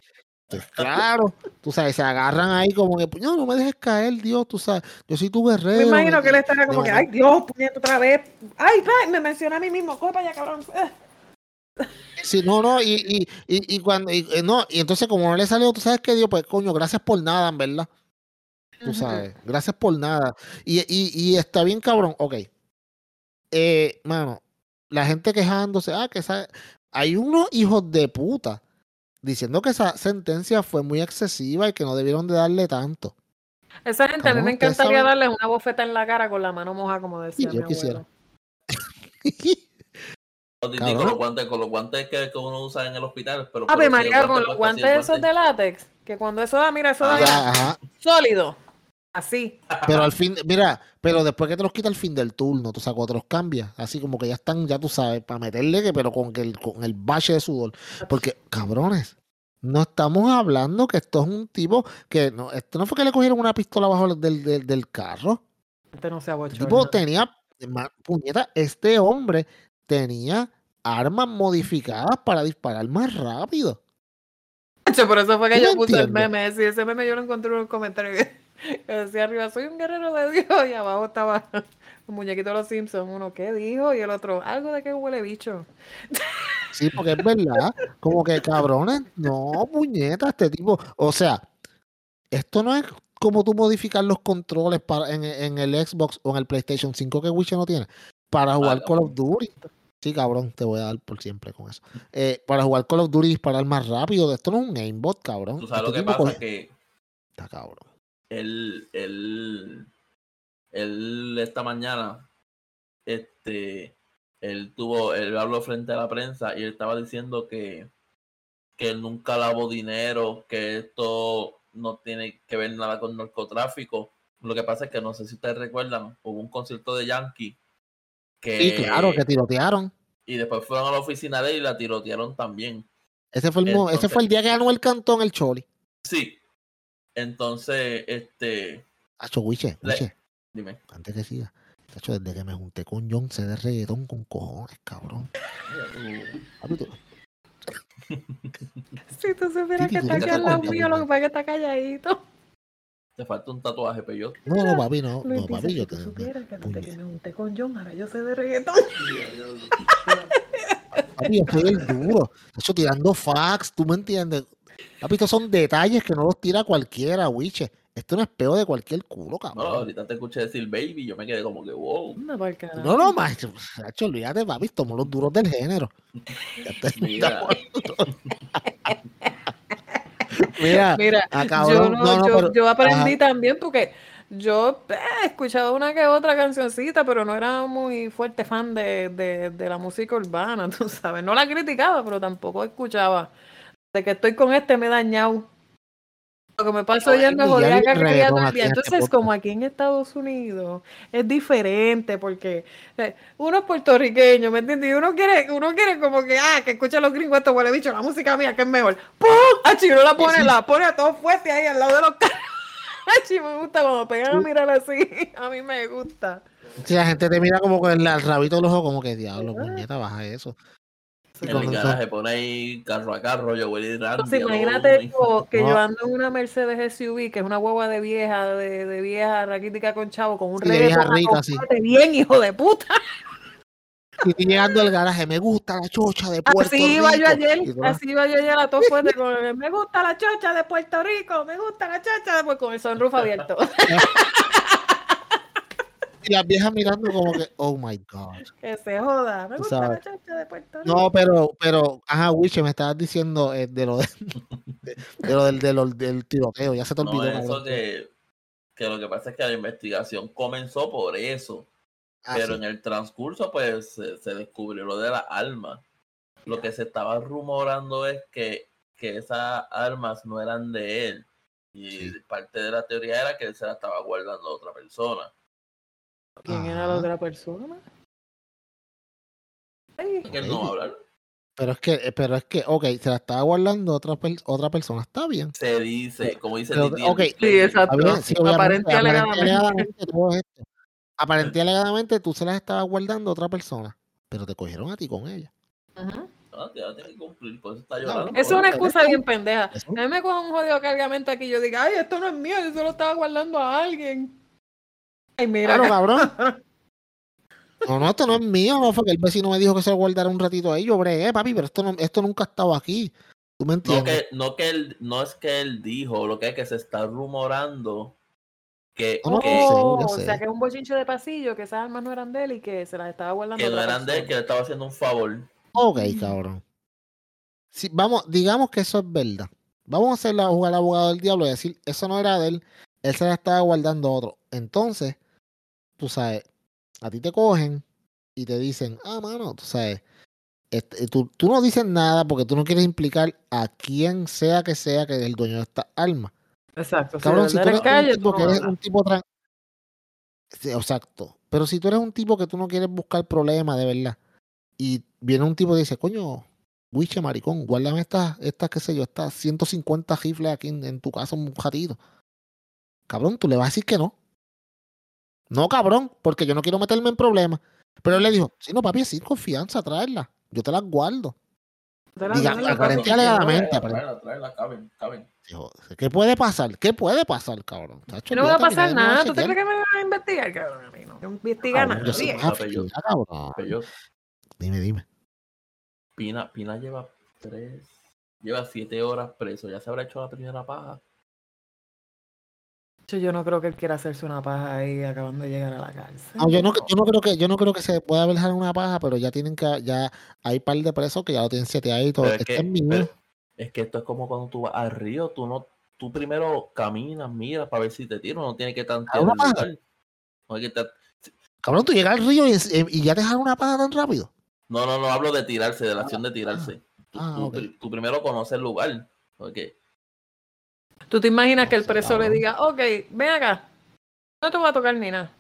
Pues claro tú sabes se agarran ahí como que no no me dejes caer Dios tú sabes yo soy tu guerrero Me imagino que él estará como que, ay Dios, puñeta otra vez. Ay, pa, me menciona a mí mismo, copa ya cabrón. Eh. Sí, no, no, y, y, y, y cuando, y, eh, no, y entonces como no le salió, tú sabes que Dios, pues coño, gracias por nada, en verdad. Tú sabes, gracias por nada. Y, y, y está bien, cabrón, ok. Eh, mano, la gente quejándose, ah, que esa, hay unos hijos de puta diciendo que esa sentencia fue muy excesiva y que no debieron de darle tanto. Esa gente a mí me encantaría darle una bofeta en la cara con la mano moja, como decía yo mi quisiera. abuelo. Con los guantes, con los guantes que, que uno usa en el hospital. Pero, Ave pero el María, con los guantes esos de látex, que cuando eso da, mira, eso da Ah, ajá. sólido. Así. Pero al fin, mira, pero después que te los quita al fin del turno, tú te los cambias, así como que ya están, ya tú sabes, para meterle que, pero con que el, con el bache de sudor. Porque, cabrones, no estamos hablando que esto es un tipo que no, esto no fue que le cogieron una pistola bajo del, del, del carro. Este no se El tipo tenía, puñeta, este hombre tenía armas modificadas para disparar más rápido. Por eso fue que ¿Tú yo puse el meme. Sí, ese meme yo lo encontré en un comentario que, que decía arriba, soy un guerrero de Dios. Y abajo estaba el muñequito de los Simpsons. Uno, ¿qué dijo? Y el otro, algo de que huele bicho. Sí, porque es verdad. Como que cabrones, no, puñeta, este tipo. O sea, esto no es como tú modificar los controles para, en, en el Xbox o en el PlayStation 5 que Witcher no tiene para jugar Call of Duty. Sí, cabrón, te voy a dar por siempre con eso. Eh, para jugar Call of Duty y disparar más rápido. Esto no es un aimbot, cabrón. Tú sabes lo Este que tipo pasa, coge- que Está cabrón. Él, él, él esta mañana, este, él tuvo, él habló frente a la prensa y él estaba diciendo que, que él nunca lavó dinero, que esto no tiene que ver nada con narcotráfico. Lo que pasa es que no sé si ustedes recuerdan, hubo un concierto de Yankee que, Sí, claro, que tirotearon. y después fueron a la oficina de él y la tirotearon también. Ese fue el, mo- ese Entonces- fue el día que ganó el cantón el Choli. Sí. Entonces, este, Hacho, Wiche, Wiche, dime. antes que siga. Hacho, desde que me junté con John, sé de reggaetón con cojones, cabrón. Si tú supieras que está aquí al lado mío, lo que pasa es que está calladito. Te falta un tatuaje, peyote. No, no, papi, no. Luis No, dice, papi, si yo tú te. supieras que desde que me junté con John, ahora yo sé de reggaetón. Papi, yo soy el duro. Eso tirando fax, tú me entiendes. Papi, estos son detalles que no los tira cualquiera, Wiche. Esto no es peo de cualquier culo, No, cabrón. ahorita te escuché decir baby, yo me quedé como que wow. No, no, macho. Hacho, olvídate, papi, somos los duros del género. Ya te- Mira, Mira, Mira, ah, yo, no- No, no, yo, pero- yo aprendí ajá. también porque yo eh, he escuchado una que otra cancioncita, pero no era muy fuerte fan de, de, de la música urbana, tú sabes. No la criticaba, pero tampoco escuchaba. De que estoy con este me he dañado. Lo que me y ya jodida viene cacaría reggaetón todo el aquí día. en este Entonces, como aquí en Estados Unidos es diferente porque eh, uno es puertorriqueño, ¿me entiendes? Y uno quiere, uno quiere como que, ah, que escucha a los gringos esto huele bicho, la música mía que es mejor. ¡Pum! Ah, la pone, la pone a todo fuerte ahí al lado de los carros. Achi, me gusta cuando pegan a mirar así. A mí me gusta. Si la gente te mira como con el, el rabito de los ojos, como que diablo, puñeta, baja eso. En el garaje pone ahí carro a carro, yo voy a ir Randy, imagínate que No. yo ando en una Mercedes SUV, que es una guagua de vieja, de, de vieja raquítica con chavo, con un Sí, rica, sí. bien, hijo de puta. Y llegando al garaje, me gusta la chocha de Puerto Así iba yo Rico. ayer, así iba yo ayer a todo fuerte con el, me gusta la chocha de Puerto Rico, me gusta la chocha de Puerto con el sunroof abierto. Y las viejas mirando como que, oh my God. que se joda, me gusta la chocha de Puerto Rico. No, pero, pero, ajá, Wiche, me estabas diciendo eh, de lo de, de, de lo del, de lo del tiroteo, ya se te No, olvidó. eso cabrón. que, que lo que pasa es que la investigación comenzó por eso, Ah, pero sí. en el transcurso pues se, se descubrió lo de las armas. Lo que se estaba rumorando es que, que esas armas no eran de él Y Sí. parte de la teoría era que él se la estaba guardando a otra persona. ¿Quién era la Ajá. otra persona? Ay, Que él no va a hablar. Pero es que, pero es que, ok, se la estaba guardando otra, per- otra persona, está bien. Se dice, como dice Pero, Titi, el ok, Sí, exacto. Bien, sí, Aparente alegadamente. alegadamente todo esto. Aparente y alegadamente tú se las estabas guardando a otra persona, pero te cogieron a ti con ella. Ujú. No, ya tiene que cumplir, por eso está No, llorando. Eso es una excusa bien pendeja. A mí me coge un jodido cargamento aquí y yo digo, ay, esto no es mío, yo se lo estaba guardando a alguien. Ay, mira. Claro, cabrón. No, no, esto no es mío, no fue que el vecino me dijo que se lo guardara un ratito ahí. Yo bregué, papi, pero esto no, esto nunca ha estado aquí. ¿Tú me No, entiendes? que, no, que él, no es que él dijo, lo que es que se está rumorando que, No, no, sé, Oh, o sea, que es un bochinche de pasillo, que esas armas no eran de él y que se las estaba guardando que no eran de él, que le estaba haciendo un favor. Ok, cabrón. Sí, vamos, digamos que eso es verdad. Vamos a hacer la jugar al abogado del diablo y decir, eso no era de él, él se la estaba guardando a otro. Entonces, tú sabes, a ti te cogen y te dicen, ah, mano, tú sabes, este, tú, tú no dices nada porque tú no quieres implicar a quien sea que sea que es el dueño de esta arma. Exacto. Cabrón, si tú eres eres un tipo calle, que eres un tipo Sí, exacto. Pero si tú eres un tipo que tú no quieres buscar problemas de verdad, y viene un tipo y dice, coño, Wiche maricón, guárdame estas, estas, qué sé yo, estas 150 rifles aquí en, en tu casa, un ratito. Cabrón, tú le vas a decir que no. No, cabrón, porque yo no quiero meterme en problemas. Pero él le dijo, sí, no, papi, sin confianza, traerla. Yo te las guardo. Te la diga, dan en la aparente- casa. alegadamente, Tráela, tráela, tráela, caben, caben. Dijo, ¿qué puede pasar? ¿Qué puede pasar, cabrón? Tacho, No me va a pasar nada. ¿Tú te crees que me van a investigar, cabrón? A mí no me investiga Cabrón, yo cabrón. Yo, Dime, dime. Pina, Pina lleva tres, lleva siete horas preso. Ya se habrá hecho la primera paja. Yo- no creo que él quiera hacerse una paja ahí acabando de llegar a la cárcel. No, yo no, yo no creo que yo no creo que se pueda dejar una paja, pero ya tienen que ya hay par de presos que ya lo tienen siete ahí y todo. Pero es, Este que, es mío. pero es que esto es como cuando tú vas al río, tú no, tú primero caminas, miras para ver si te tiran, no tienes que tantear una el paja. lugar. No, hay que Cabrón, tú llegas al río y, y ya te dejan una paja tan rápido. no, no, no hablo de tirarse, de la acción de tirarse. Tú, Ah, tú tú primero conoces el lugar. ok. ¿Tú te imaginas que el preso le diga, ok, ven acá, no te voy a tocar ni nada.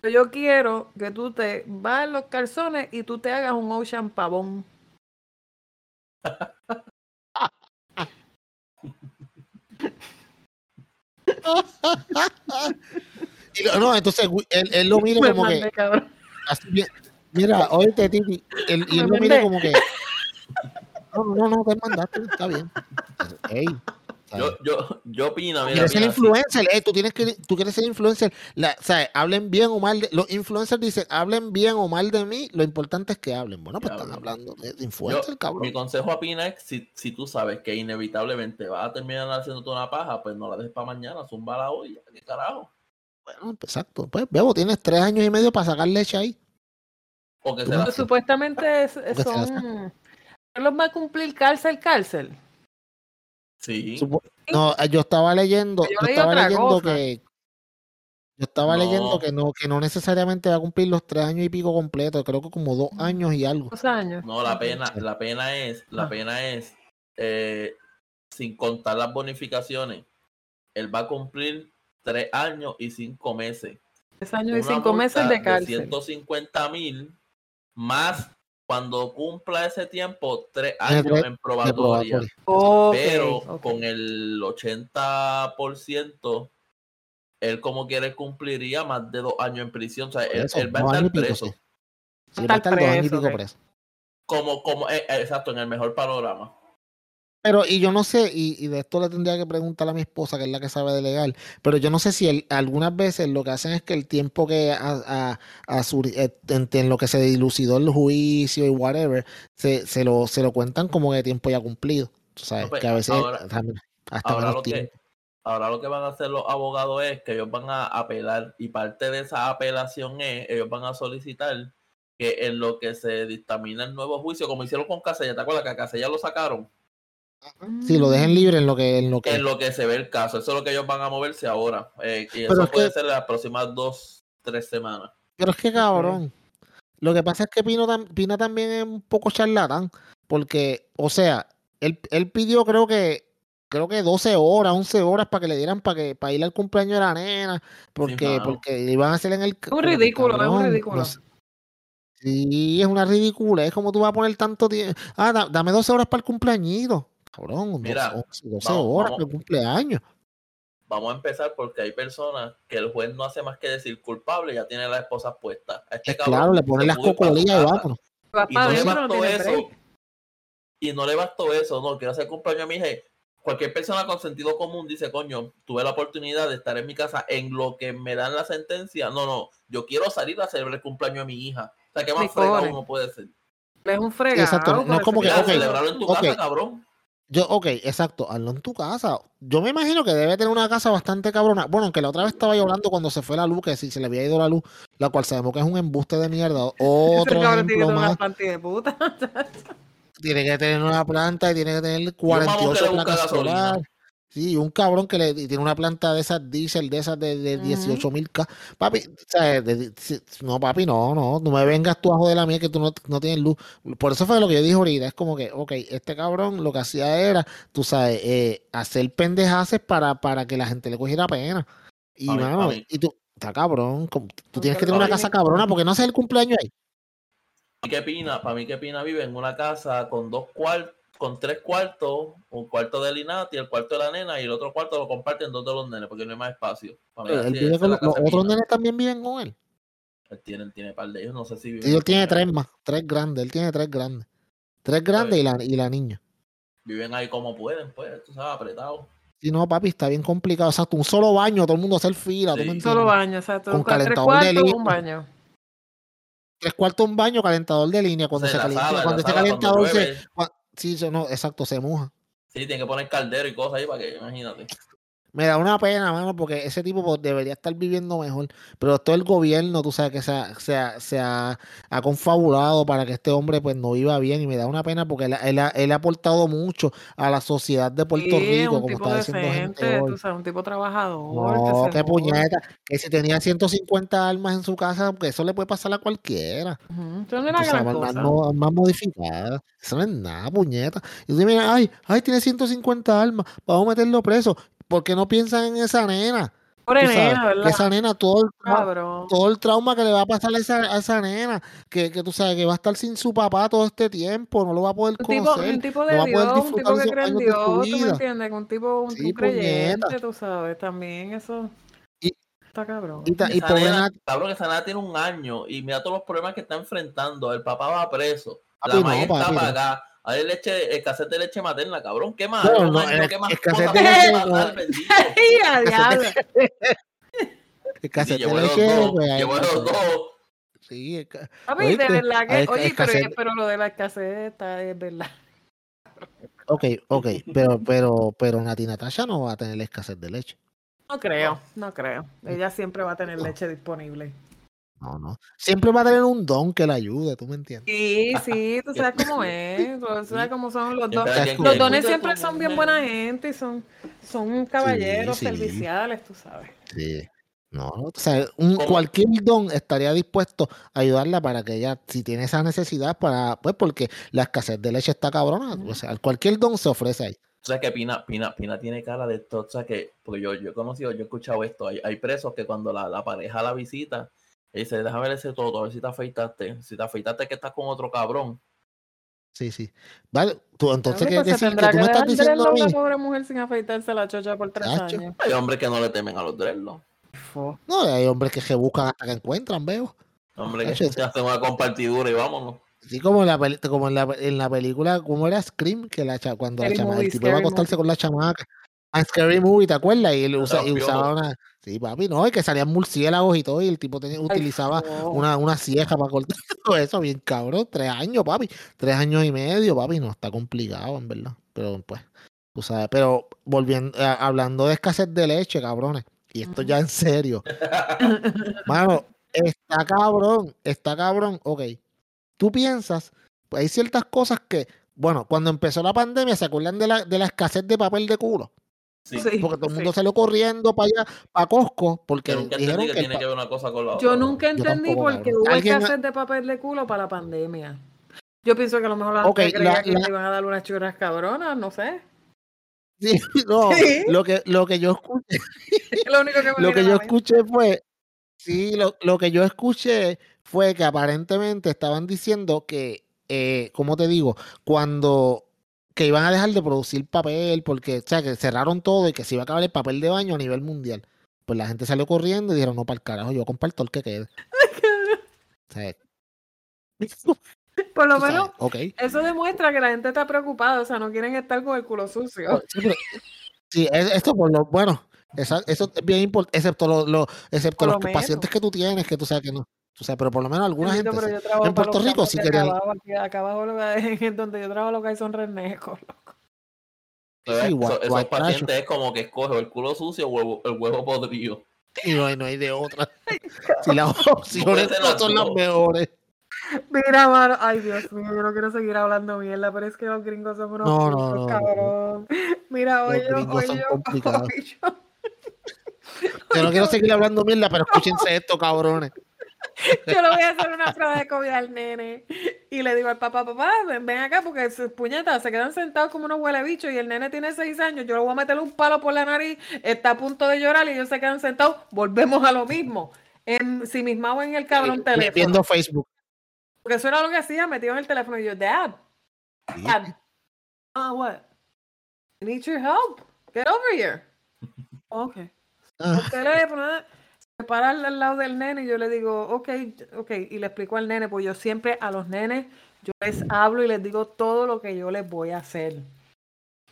Pero Yo quiero que tú te vas en los calzones y tú te hagas un ocean pavón. Y lo- no, entonces él, él lo mira como que mandé, así mira, oíste, Titi, él, y él Me lo mira como que no, no, no, te mandaste, está bien. Ey. Yo, yo, yo opino, mira, quieres ser sí, influencer, eh, tú tienes que, tú quieres ser influencer, la, ¿sabes? Hablen bien o mal de, los influencers dicen, hablen bien o mal de mí, lo importante es que hablen. Bueno, pues están hablando de, influencer, mi cabrón. consejo a Pina es, si, si tú sabes que inevitablemente vas a terminar haciéndote una paja, pues no la dejes para mañana, zumbala hoy, ya, ¿qué carajo? Bueno, exacto. Pues, Bebo, tienes tres años y medio para sacar leche ahí. O que Tú se no- la Pues supuestamente es- son... ¿Él los va a cumplir cárcel, cárcel? Sí. No, yo estaba leyendo, Yo estaba leyendo cosa. que yo estaba No. leyendo que no, que no necesariamente va a cumplir los tres años y pico completos, creo que como dos años y algo. Dos años. No, la pena, la pena es, la Ah. pena es, eh, sin contar las bonificaciones, él va a cumplir tres años y cinco meses. Tres años y cinco meses de cárcel. 150 mil más cuando cumpla ese tiempo, tres años en probatoria. Pero con el 80%, él como quiere cumpliría más de dos años en prisión. O sea, él, eso, él va a estar preso. sí. Sí, va a estar dos años y preso, pico ok. preso. Como, como, eh, exacto, en el mejor panorama. Pero, y yo no sé, y, y de esto le tendría que preguntar a mi esposa, que es la que sabe de legal, pero yo no sé si algunas veces lo que hacen es que el tiempo que a, a- a su- eh, en, en lo que se dilucidó el juicio y whatever, se, se, lo, se lo cuentan como que tiempo ya cumplido. Tú sabes, No, pues, que a veces ahora- hasta Ahora lo, que, ahora lo que van a hacer los abogados es que ellos van a apelar y parte de esa apelación es, ellos van a solicitar que en lo que se dictamina el nuevo juicio, como hicieron con Casella, ¿te acuerdas que a Casella lo sacaron? Sí, lo dejen libre en lo que, en lo que En lo que se ve el caso, eso es lo que ellos van a moverse ahora. eh, y Pero eso es puede que- ser en las próximas dos, tres semanas. Pero es que cabrón. Lo que pasa es que Pino tam- Pina también es un poco charlatán. Porque, o sea, él, él pidió, creo que creo que 12 horas, 11 horas para que le dieran para que para ir al cumpleaños de la nena, porque porque le iban a hacer en el un ridículo, es un ridículo. no sé. Sí, es una ridícula, es como tú vas a poner tanto tiempo. Ah, da- dame 12 horas para el cumpleañito. Cabrón, 12, Mira, 11, 12 vamos- horas vamos. el cumpleaños. Vamos a empezar porque hay personas que el juez no hace más que decir culpable, ya tiene las esposas puestas. A este Es cabrón claro, le ponen se las cocolillas y vámonos. Y no le no bastó eso. break. Y no le bastó eso, no, quiero hacer cumpleaños a mi hija. Cualquier persona con sentido común dice, coño, tuve la oportunidad de estar en mi casa en lo que me dan la sentencia. No, no, yo quiero salir a celebrar el cumpleaños a mi hija. O sea, ¿qué más fregado uno puede ser? Es un fregado. Exacto, no- no es como que, Mira, ok, celebrarlo en tu ok. casa, cabrón. Yo, ok, exacto, hazlo en tu casa. Yo me imagino que debe tener una casa bastante cabrona. Bueno, aunque la otra vez estaba yo hablando cuando se fue la luz, que si se le había ido la luz, la cual sabemos que es un embuste de mierda. Otro ejemplo una más. panty de puta. Tiene que tener una planta y tiene que tener mamón que 48 le busca placas solares. Sí, un cabrón que le tiene una planta de esas diésel, de esas de, de Ujú. 18 mil K. Papi, o sea, de- de- si- no, papi, no, no, no me vengas tú a joder la mía que tú no, no tienes luz. Por eso fue lo que yo dije ahorita. Es como que, ok, este cabrón lo que hacía era, tú sabes, eh, hacer pendejaces para, para que la gente le cogiera pena. Y, mano, tú, está cabrón, como- tú tienes que tener una casa cabrona porque no haces el cumpleaños ahí. ¿Y qué Pina? Para mí que Pina vive en una casa con dos cuartos, con tres cuartos, un cuarto de Linati, el cuarto de la nena y el otro cuarto lo comparten dos de los nenes porque no hay más espacio. Mí, es los, de otros nenes también viven con él. Él tiene, él tiene par de ellos, no sé si viven Sí, él con tiene tres más, tres grandes, él tiene tres grandes. Tres grandes y la, y la niña. Viven ahí como pueden, pues, tú sabes, apretados. Sí, no, papi, está bien complicado. O sea, tú un solo baño, todo el mundo hacer fila, ¿tú Sí. me entiendes? Solo baño, o sea, tú Con tres calentador de cuartos, línea. un baño. Tres cuartos un baño, calentador de línea. Cuando O sea, se la calienta, sala, cuando ese sala, cuando calentador se. Sí, eso no, exacto, se moja. Sí, tiene que poner caldero y cosas ahí para que, imagínate. Me da una pena, mano, porque ese tipo pues, debería estar viviendo mejor. Pero todo el gobierno, tú sabes que se ha, se ha- se ha- ha confabulado para que este hombre pues no viva bien. Y me da una pena porque él, ha- él ha, él ha aportado mucho a la sociedad de Puerto Sí, Rico, un como tipo está diciendo gente decente, hoy. tú sabes, un tipo trabajador. No, qué puñeta. Que si tenía 150 armas en su casa, porque eso le puede pasar a cualquiera. Ujú, Eso no sabes, gran cosa. más modificada. Eso no es nada, puñeta. Y tú miras, ay, ay, tiene 150 armas, vamos a meterlo preso. ¿Por qué no piensan en esa nena? Pobre nena, ¿verdad? esa nena, todo el, tra- Cabrón. todo el trauma que le va a pasar a esa, a esa nena, que, que tú sabes que va a estar sin su papá todo este tiempo, no lo va a poder Un tipo, conocer. un tipo no de va a poder Dios, un tipo que cree en Dios, ¿tú me entiendes? Un tipo, un, Sí, un creyente, puñeta. tú sabes, también eso Y- está cabrón. Y, y Esa nena, cabrón, esa nena tiene un año y mira todos los problemas que está enfrentando. El papá va preso, la no, madre está no. Hay leche, escasez de leche materna, cabrón. ¿Qué más? No, no, año, es- ¿qué más escasez de leche, pasar, no. bendito? ¡Ay, a el cassette llevó de leche, pues, está. los dos. Sí, Papi, ¿Oíste? de verdad que, oye, pero, pero lo de la escasez está, es verdad. Ok, ok, pero, pero, pero Nati Natasha no va a tener escasez de leche. No creo, no creo. Ella siempre va a tener leche disponible. No, no. Siempre va a tener un don que la ayude, ¿tú me entiendes? Sí, sí, tú sabes cómo es, tú sabes cómo son los dones. Los dones siempre son bien buena gente y son, son caballeros sí. serviciales, tú sabes. Sí. No, o sea, un, cualquier don estaría dispuesto a ayudarla para que ella, si tiene esa necesidad, para, pues porque la escasez de leche está cabrona, o sea, cualquier don se ofrece ahí. O sea que Pina, Pina, Pina tiene cara de esto, o sea que, porque yo, yo he conocido, yo he escuchado esto, hay, hay presos que cuando la, la pareja la visita, y dice, déjame ver ese todo, a ver si te afeitaste, si te afeitaste que estás con otro cabrón. Sí, sí. Vale, tú entonces, ¿qué, pues tendrá que tú me estás diciendo a mí? la pobre mujer sin afeitarse la chocha por tres años. Hay hombres que no le temen a los dreadlocks. No, hay hombres que se buscan hasta que encuentran, veo. hombre que se hacen una compartidura y vámonos. Sí, como en la, peli- como en la, en la película, como era Scream, que la cuando la Scary chama, movie, el tipo iba a acostarse movie. con la chamaca. A Scary Movie, ¿te acuerdas? Y él usa- y usaba una. Sí, papi, no, y que salían murciélagos y todo, y el tipo tenía, utilizaba una, una sieja para cortar todo eso, bien cabrón. Tres años, papi. Tres años y medio, papi. No, está complicado, en verdad. Pero pues, tú sabes. Pero volviendo, eh, hablando de escasez de leche, cabrones. Y esto ya en serio. Mano, está cabrón, está cabrón. Ok. Tú piensas, pues hay ciertas cosas que, bueno, cuando empezó la pandemia, ¿se acuerdan de la, de la escasez de papel de culo? Sí. Sí, Porque todo el sí. mundo salió corriendo para allá, para Costco, porque Que nunca dijeron entendí que que el tiene pa- que ver una cosa con la otra. Yo nunca entendí por qué hubo Alguien- escasez de papel de culo para la pandemia. Yo pienso que a lo mejor la Ok, gente creía la- que la- te iban a dar unas churras cabronas, no sé. Sí, no, Sí. lo que, lo que yo escuché, Es lo único que me lo que yo escuché fue, sí, lo, lo que yo escuché fue que aparentemente estaban diciendo que, eh, ¿cómo te digo? Cuando que iban a dejar de producir papel, porque, o sea, que cerraron todo y que se iba a acabar el papel de baño a nivel mundial. Pues la gente salió corriendo y dijeron, no, para el carajo, yo comparto el que quede. O sea, Por lo menos ok. eso demuestra que la gente está preocupada, o sea, no quieren estar con el culo sucio. Sí, pero- sí, es- esto por lo bueno, esa- eso es bien importante, excepto, lo, lo- excepto Por los lo pacientes que tú tienes, que tú sabes que no. Tú sabes, pero por lo menos alguna gente. pero sí. yo trabajo En Puerto Rico sí que querían. acá abajo, aquí, acá abajo lo que- en donde yo trabajo lo que hay son renejos, loco. Sí, eso- white- esos pacientes es como que escoge el culo sucio o el huevo podrido. Y no hay, no hay de otra. Si las opciones no son las mejores. Mira, mano, ay Dios mío, yo no quiero seguir hablando mierda, pero es que los gringos son unos No, no, no, no. cabrón. Mira, Los hoy yo, gringos hoy son yo, complicados. hoy yo- Yo no quiero seguir hablando mierda, pero escúchense esto, cabrones. Yo le voy a hacer una prueba de COVID al nene. Y le digo al papá, papá, ven, ven acá porque sus puñetas se quedan sentados como unos huele bichos y el nene tiene seis años. Yo le voy a meterle un palo por la nariz, está a punto de llorar y ellos se quedan sentados. Volvemos a lo mismo. En, si mismado en el cabrón Vi- teléfono. Viendo Facebook. Porque eso era lo que hacía, metido en el teléfono. Y yo, Dad, Sí. Dad. Ah, what? I need your help. Get over here. Okay. El teléfono, ¿eh? se para al, lado del nene y yo le digo, ok, ok, y le explico al nene, pues yo siempre a los nenes, yo les hablo y les digo todo lo que yo les voy a hacer.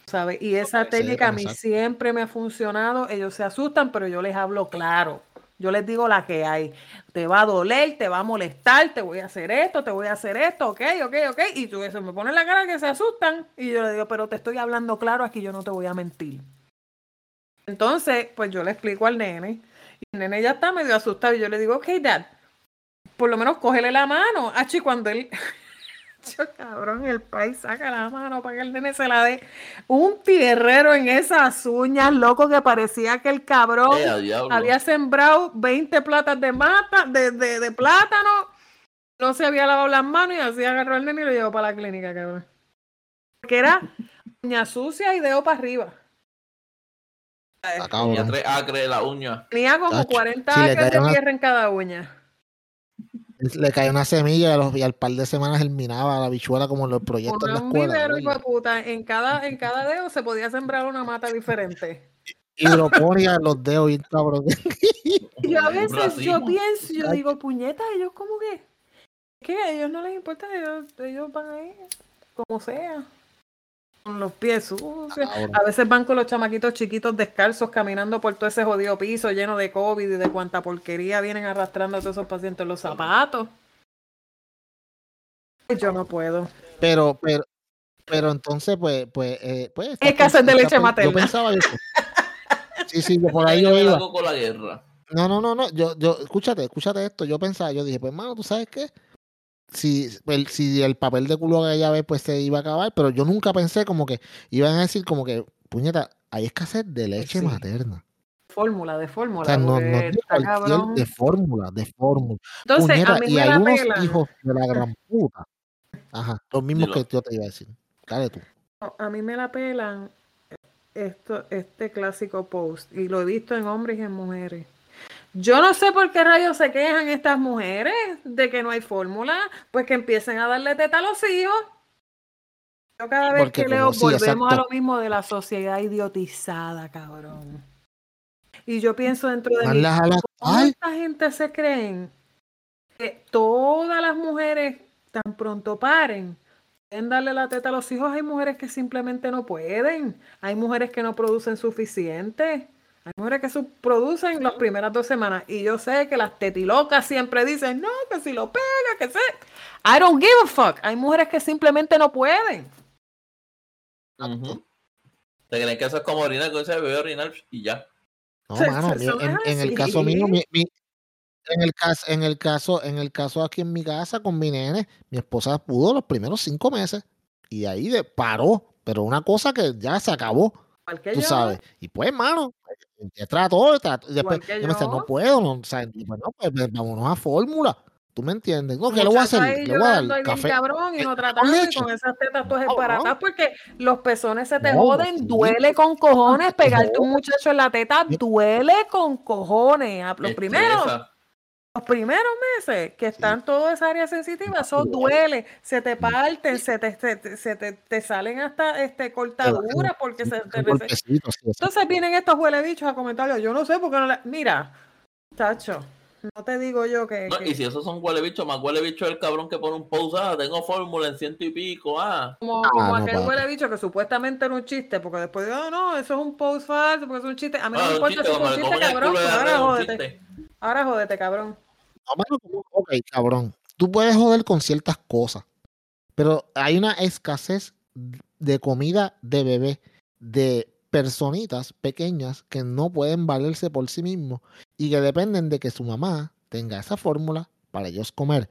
¿Sabes? Y esa técnica a mí siempre me ha funcionado, ellos se asustan, pero yo les hablo claro. Yo les digo la que hay. Te va a doler, te va a molestar, te voy a hacer esto, te voy a hacer esto, ok, ok, ok. Y tú eso me ponen la cara que se asustan. Y yo le digo, pero te estoy hablando claro, aquí yo no te voy a mentir. Entonces, pues yo le explico al nene. Y el nene ya está medio asustado. Y yo le digo, ok, dad, por lo menos cógele la mano. Achi, cuando él. Yo, cabrón, el país saca la mano para que el nene se la dé. Un tierrero en esas uñas, loco, que parecía que el cabrón Eh, había sembrado 20 platas de mata, de, de, de plátano, no se había lavado las manos y así agarró al nene y lo llevó para la clínica, cabrón. Porque era uña sucia y dedo para arriba. Está Y cabrón. a tres acres la uña. Tenía como Tacho, 40 si le acres de una- tierra en cada uña. Le cae una semilla y, y al par de semanas germinaba la bichuela como en los proyectos en Una- la un escuela. de puta. En cada, en cada dedo se podía sembrar una mata diferente. Hidroponía en los dedos, bien cabrón. Y yo a Un veces yo pienso, yo digo, puñeta, ellos como que, que a ellos no les importa, ellos, ellos van ahí, como sea, con los pies sucios. A veces van con los chamaquitos chiquitos descalzos caminando por todo ese jodido piso lleno de COVID y de cuanta porquería vienen arrastrando a todos esos pacientes en los zapatos. Yo no puedo. Pero, pero, pero entonces, pues, pues, eh, pues. esta Escasez de esta leche materna. Yo pensaba yo. Sí, sí, yo por ahí yo que iba. la guerra. No, no, no, no. Yo, yo, escúchate, escúchate esto. Yo pensaba, yo dije, pues, mano, ¿tú sabes qué? Si el, si el papel de culo que ella ve, pues se iba a acabar, pero yo nunca pensé como que iban a decir como que, puñeta, hay escasez de leche Sí. materna. Fórmula, de fórmula. O sea, no, no porque de está cualquier, cabrón. de fórmula, de fórmula. Entonces, Puñeta, a mí y me hay la unos pelan. hijos de la gran puta. Ajá, los mismos Dilo. que yo te iba a decir. Dale tú. No, A mí me la pelan esto, este clásico post y lo he visto en hombres y en mujeres. Yo no sé por qué rayos se quejan estas mujeres de que no hay fórmula, pues que empiecen a darle teta a los hijos. Yo cada vez Porque que leo sí, volvemos a lo mismo de la sociedad idiotizada, cabrón. Y yo pienso dentro de mí, Manlas a la ¿Cómo Ay, esta gente se creen que todas las mujeres tan pronto paren? Pueden darle la teta a los hijos. Hay mujeres que simplemente no pueden. Hay mujeres que no producen suficiente. Hay mujeres que su- producen las primeras dos semanas. Y yo sé que las tetilocas siempre dicen, no, que si lo pega, que sé. I don't give a fuck. Hay mujeres que simplemente no pueden. Ujú. ¿Te creen que eso es como orinar? Que se bebe orinar y ya. No, Se- mano, se- en, en el caso mío, mi- mi- en el caso, en el caso, en el caso aquí en mi casa con mi nene, mi esposa pudo los primeros cinco meses y ahí de, paró, pero una cosa que ya se acabó, tú yo. sabes. Y pues, mano, yo trato, trato, y después yo me decía, no puedo, no, o sea, y pues, no, pues, pues, vámonos a fórmula. ¿Tú me entiendes? No, El que le voy a hacer? Le voy a dar café. cabrón y no leche. con esas tetas todas esparatadas porque los pezones se te No, joden, sí. duele con cojones, pegarte un No. muchacho en la teta duele con cojones. Primeros, Estresa. Los primeros meses que están toda esa área sensitiva, eso duele, se te parten, se te, se te, se te- te salen hasta este cortaduras porque se te sí, sí. Entonces vienen estos huele bichos a comentar, yo no sé por qué no le... Mira, tacho, no te digo yo que... No, que- y si esos son huele bicho, más huele bicho es el cabrón que pone un post, ah, tengo fórmula en ciento y pico, ah. Como, Ah, como no, aquel papi. huele bicho que supuestamente era un chiste, porque después digo, no, no, eso es un post falso, porque es un chiste. A mí no Ah, me importa si es un chiste, cabrón. la ahora jódete. Ahora jódete, cabrón. No, mano, como- ok, cabrón. Tú puedes joder con ciertas cosas, pero hay una escasez de comida de bebé, de personitas pequeñas que no pueden valerse por sí mismos y que dependen de que su mamá tenga esa fórmula para ellos comer.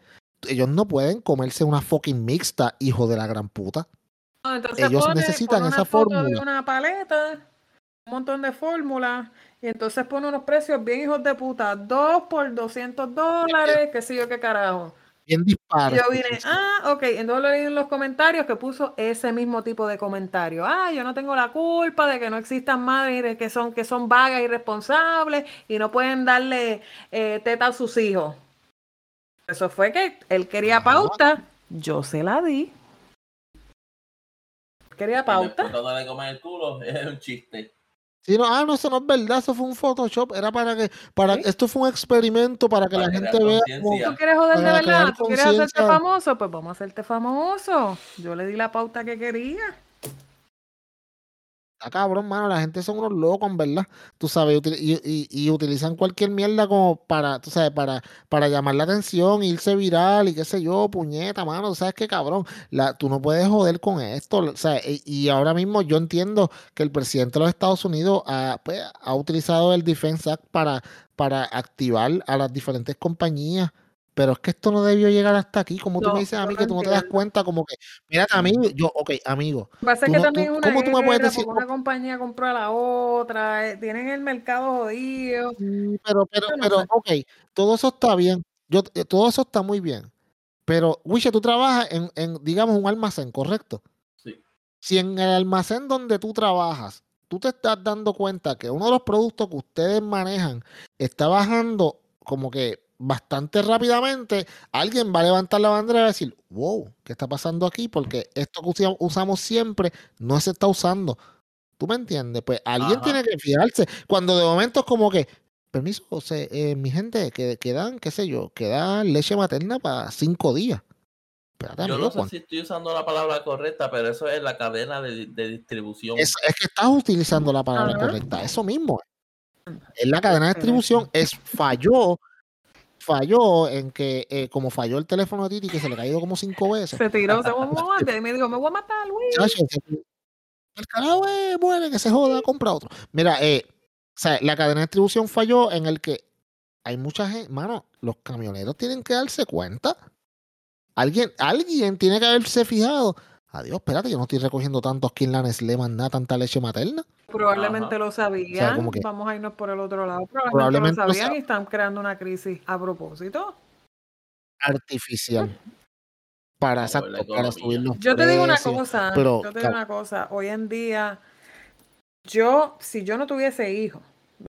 Ellos no pueden comerse una fucking mixta, hijo de la gran puta. No, entonces Ellos necesitan esa fórmula. una paleta, un montón de fórmulas, y entonces pone unos precios bien hijos de puta. Dos por 200 dólares, qué sé yo qué carajo. Bien Y disparos. yo vine, ah, ok, entonces lo leí en los comentarios que puso ese mismo tipo de comentario. Ah, yo no tengo la culpa de que no existan madres que son, que son vagas, irresponsables y no pueden darle eh, teta a sus hijos. Eso fue que él quería Ajá. pauta, yo se la di. Quería pauta. cuando le comen el culo, es un chiste. Sí, no, ah, no, eso no es verdad, eso fue un Photoshop, era para que, para, ¿Sí? esto fue un experimento para que Para la gente vea como-. ¿Tú quieres joder de verdad? ¿Tú quieres hacerte famoso? Pues vamos a hacerte famoso. Yo le di la pauta que quería. Está cabrón, mano. La gente son unos locos, verdad. Tú sabes, y, y- utilizan cualquier mierda como para, tú sabes, para, para llamar la atención, irse viral y qué sé yo, puñeta, mano. ¿Tú sabes qué, cabrón? La, tú no puedes joder con esto. O sea, y, y ahora mismo yo entiendo que el presidente de los Estados Unidos ha, pues, ha utilizado el Defense Act para, para activar a las diferentes compañías. Pero es que esto no debió llegar hasta aquí. Como tú me dices a mí que tú no te das cuenta, como que, mira, amigo, yo, ok, amigo, pasa que no- también tú- una ¿cómo tú me puedes decir- una compañía compró a la otra, eh, tienen el mercado jodido. Sí, pero, pero, no pero, sé. ok, todo eso está bien. Yo, eh, todo eso está muy bien. Pero, Wisha, tú trabajas en, en, digamos, un almacén, ¿correcto? Sí. Si en el almacén donde tú trabajas, tú te estás dando cuenta que uno de los productos que ustedes manejan está bajando como que bastante rápidamente, alguien va a levantar la bandera y va a decir, wow, ¿qué está pasando aquí? Porque esto que usa- usamos siempre no se está usando. ¿Tú me entiendes? Pues alguien Ajá. tiene que fijarse. Cuando de momento es como que, permiso, o sea, eh, mi gente, que, que dan, qué sé yo, que dan leche materna para cinco días. Espérate, Yo amigo, no sé si estoy usando la palabra correcta, pero eso es la cadena de, de distribución. Es, es que estás utilizando la palabra Ajá. correcta. Eso mismo. Es la cadena de distribución. Es falló. Falló en que, eh, como falló el teléfono de Titi, que se le ha caído como cinco veces. Se tiró, se mamó, y me dijo, me voy a matar, se- el carajo es bueno, que se joda, compra otro. Mira, eh, o sea, la cadena de distribución falló en el que hay mucha gente, mano, los camioneros tienen que darse cuenta. Alguien, alguien tiene que haberse fijado. Adiós, espérate, yo no estoy recogiendo tanto aquí en la Nestlé, más nada, tanta leche materna. Probablemente Ajá. lo sabían. que- Vamos a irnos por el otro lado. Probablemente, Probablemente lo lo sabían sab- y están creando una crisis a propósito. Artificial. Para, exacto, para subir los Yo te digo una cosa, pero, yo te digo una cosa, hoy en día, yo, si yo no tuviese hijos,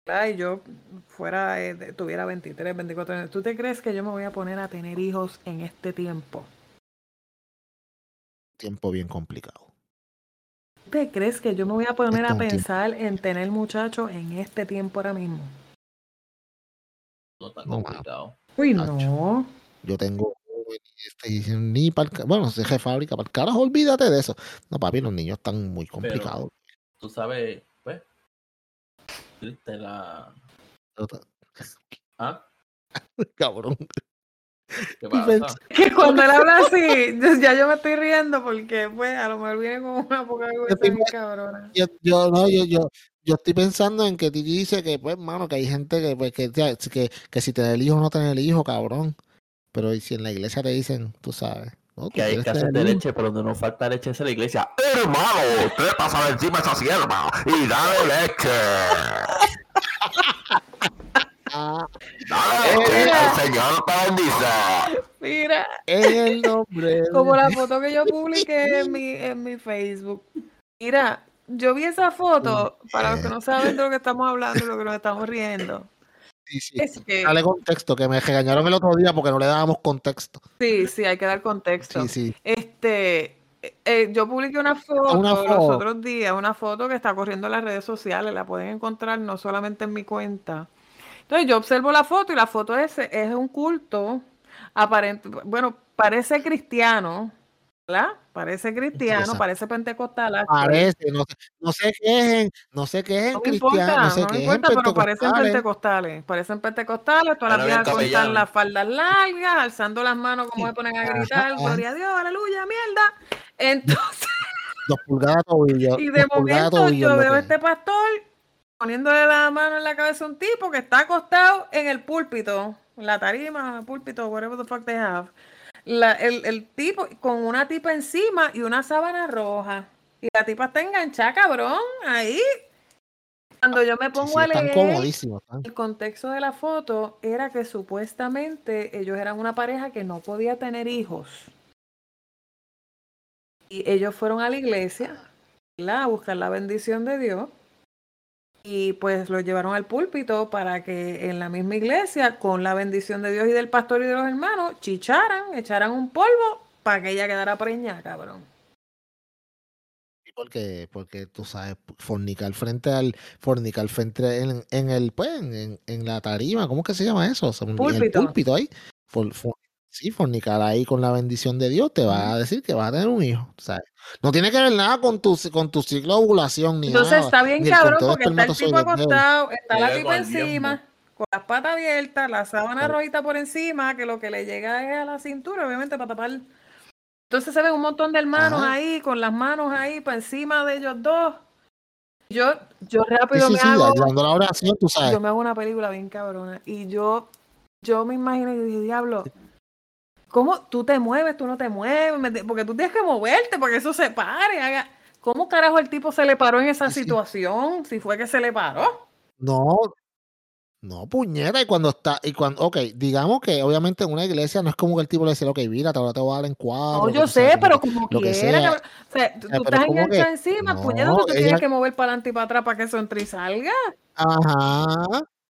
¿verdad? Y yo fuera, eh, tuviera 23, 24 años, ¿tú te crees que yo me voy a poner a tener hijos en este tiempo? Tiempo bien complicado. ¿Tú te crees que yo me voy a poner a tiempo. pensar en tener muchachos en este tiempo ahora mismo? No mano. complicado. Uy, no. Yo tengo este, ni para bueno, si es de fábrica, para el carajo, olvídate de eso. No, papi, los niños están muy complicados. Tú sabes, pues, triste la... ¿Ah? Cabrón. Que cuando él habla así, yo- ya yo me estoy riendo porque, pues, a lo mejor viene con una poca bien cabrona. Yo, yo, no, yo, yo, yo estoy pensando en que Titi dice que, pues, mano, que hay gente que, pues, que, que, que, si tener hijo o no tener hijo, cabrón. Pero si en la iglesia te dicen, tú sabes, no, tú Que hay escasez de leche, pero donde no falta leche es en la iglesia. Hermano, usted pasa encima de esa sierva y dale leche. Ah. Mira, Señor. Mira, En el nombre como la foto que yo publiqué en mi, en mi Facebook. Mira, yo vi esa foto, para los que no saben de lo que estamos hablando y lo que nos estamos riendo. Sí, sí. Es que, Dale contexto, que me regañaron el otro día porque no le dábamos contexto. sí, sí, hay que dar contexto. Sí, sí. Este, eh, eh, yo publiqué una foto, Una los foto. otros días, una foto que está corriendo en las redes sociales, la pueden encontrar no solamente en mi cuenta. Entonces yo observo la foto y la foto es, es un culto, aparente, bueno, parece cristiano, ¿verdad? Parece cristiano, parece pentecostal. Parece, no sé, no sé qué es no sé qué es No me importa, cristiano, no sé no qué importa, pero parecen pentecostales. Parecen pentecostales, todas las viejas con tan capellán. las faldas largas, alzando las manos como se ponen a gritar, gloria a Dios, aleluya, mierda. Entonces, Dos pulgadas de tobillo. y de momento tobillo yo veo a este pastor poniéndole la mano en la cabeza a un tipo que está acostado en el púlpito, en la tarima, púlpito, whatever the fuck they have. La- el, el tipo con una tipa encima y una sábana roja. Y la tipa está enganchada, cabrón, ahí. Cuando yo me pongo sí, a leer, el contexto de la foto era que supuestamente ellos eran una pareja que no podía tener hijos. Y ellos fueron a la iglesia ¿verdad? a buscar la bendición de Dios. Y pues los llevaron al púlpito para que en la misma iglesia, con la bendición de Dios y del pastor y de los hermanos, chicharan, echaran un polvo para que ella quedara preñada, cabrón. Sí, Porque, porque tú sabes, fornicar frente al, fornicar frente en, en el, pues, en, en la tarima, ¿cómo es que se llama eso? O sea, en el Púlpito. púlpito ahí. For- for- sí, fornicar ahí con la bendición de Dios te va a decir que vas a tener un hijo, ¿sabes? No tiene que ver nada con tu, con tu ciclo de ovulación ni Entonces nada. está bien cabrón porque está el tipo acostado, está la tipa encima, con las patas abiertas, la sábana Claro. rojita por encima, que lo que le llega es a la cintura, obviamente para tapar. Entonces se ven un montón de hermanos Ajá. ahí, con las manos ahí para encima de ellos dos. Yo, yo rápido sí, me sí, hago, dando la oración, tú sabes. yo me hago una película bien cabrona. Y yo, yo me imagino y dije, diablo, ¿cómo tú te mueves, tú no te mueves? Porque tú tienes que moverte para que eso se pare. Haga... ¿Cómo carajo el tipo se le paró en esa Sí, situación? Si fue que se le paró. No, no, puñeta, y cuando está, y cuando, ok, digamos que obviamente en una iglesia no es como que el tipo le dice, ok, mira, te, te voy a dar en cuatro. No, yo sé, pero como quiera. O sea, tú, tú pero estás enganchado encima, no, puñeta, tú te ella- tienes que mover para adelante y para atrás para que eso entre y salga. Ajá.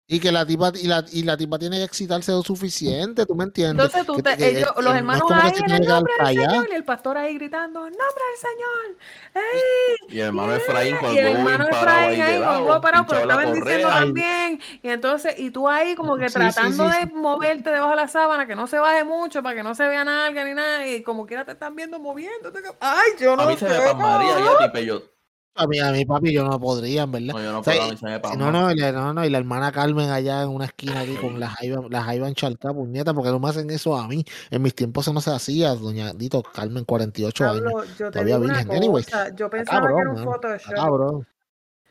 Y que la tipa, y la, y la tipa tiene que excitarse lo suficiente, ¿tú me entiendes? Entonces tú te- que- ellos, que los hermanos ahí en el nombre del allá. Señor y el pastor ahí gritando, nombre del Señor. ¡Ey! Y el hermano Efraín con y el hermano Efraín ahí con parado, pero bendiciendo correa. también. Y entonces, y tú ahí como que Sí, tratando sí, de sí. moverte debajo de la sábana, que no se baje mucho, para que no se vea nada ni nada, y como quiera te están viendo moviéndote. Ay, yo no A mí se me pasmaría yo. A mí, a mí, papi, yo no podría, en verdad. No, yo no O sea, puedo, se y- pasma. no, no, y la, no, no, y la hermana Carmen allá en una esquina aquí con las jaiba, las jaiba encharcadas, puñeta, porque no me hacen eso a mí. En mis tiempos eso no se hacía, doña Dito Carmen, 48 años. Pablo, yo te todavía virgen. Anyway, yo pensaba que era cabrón, un Photoshop. cabrón.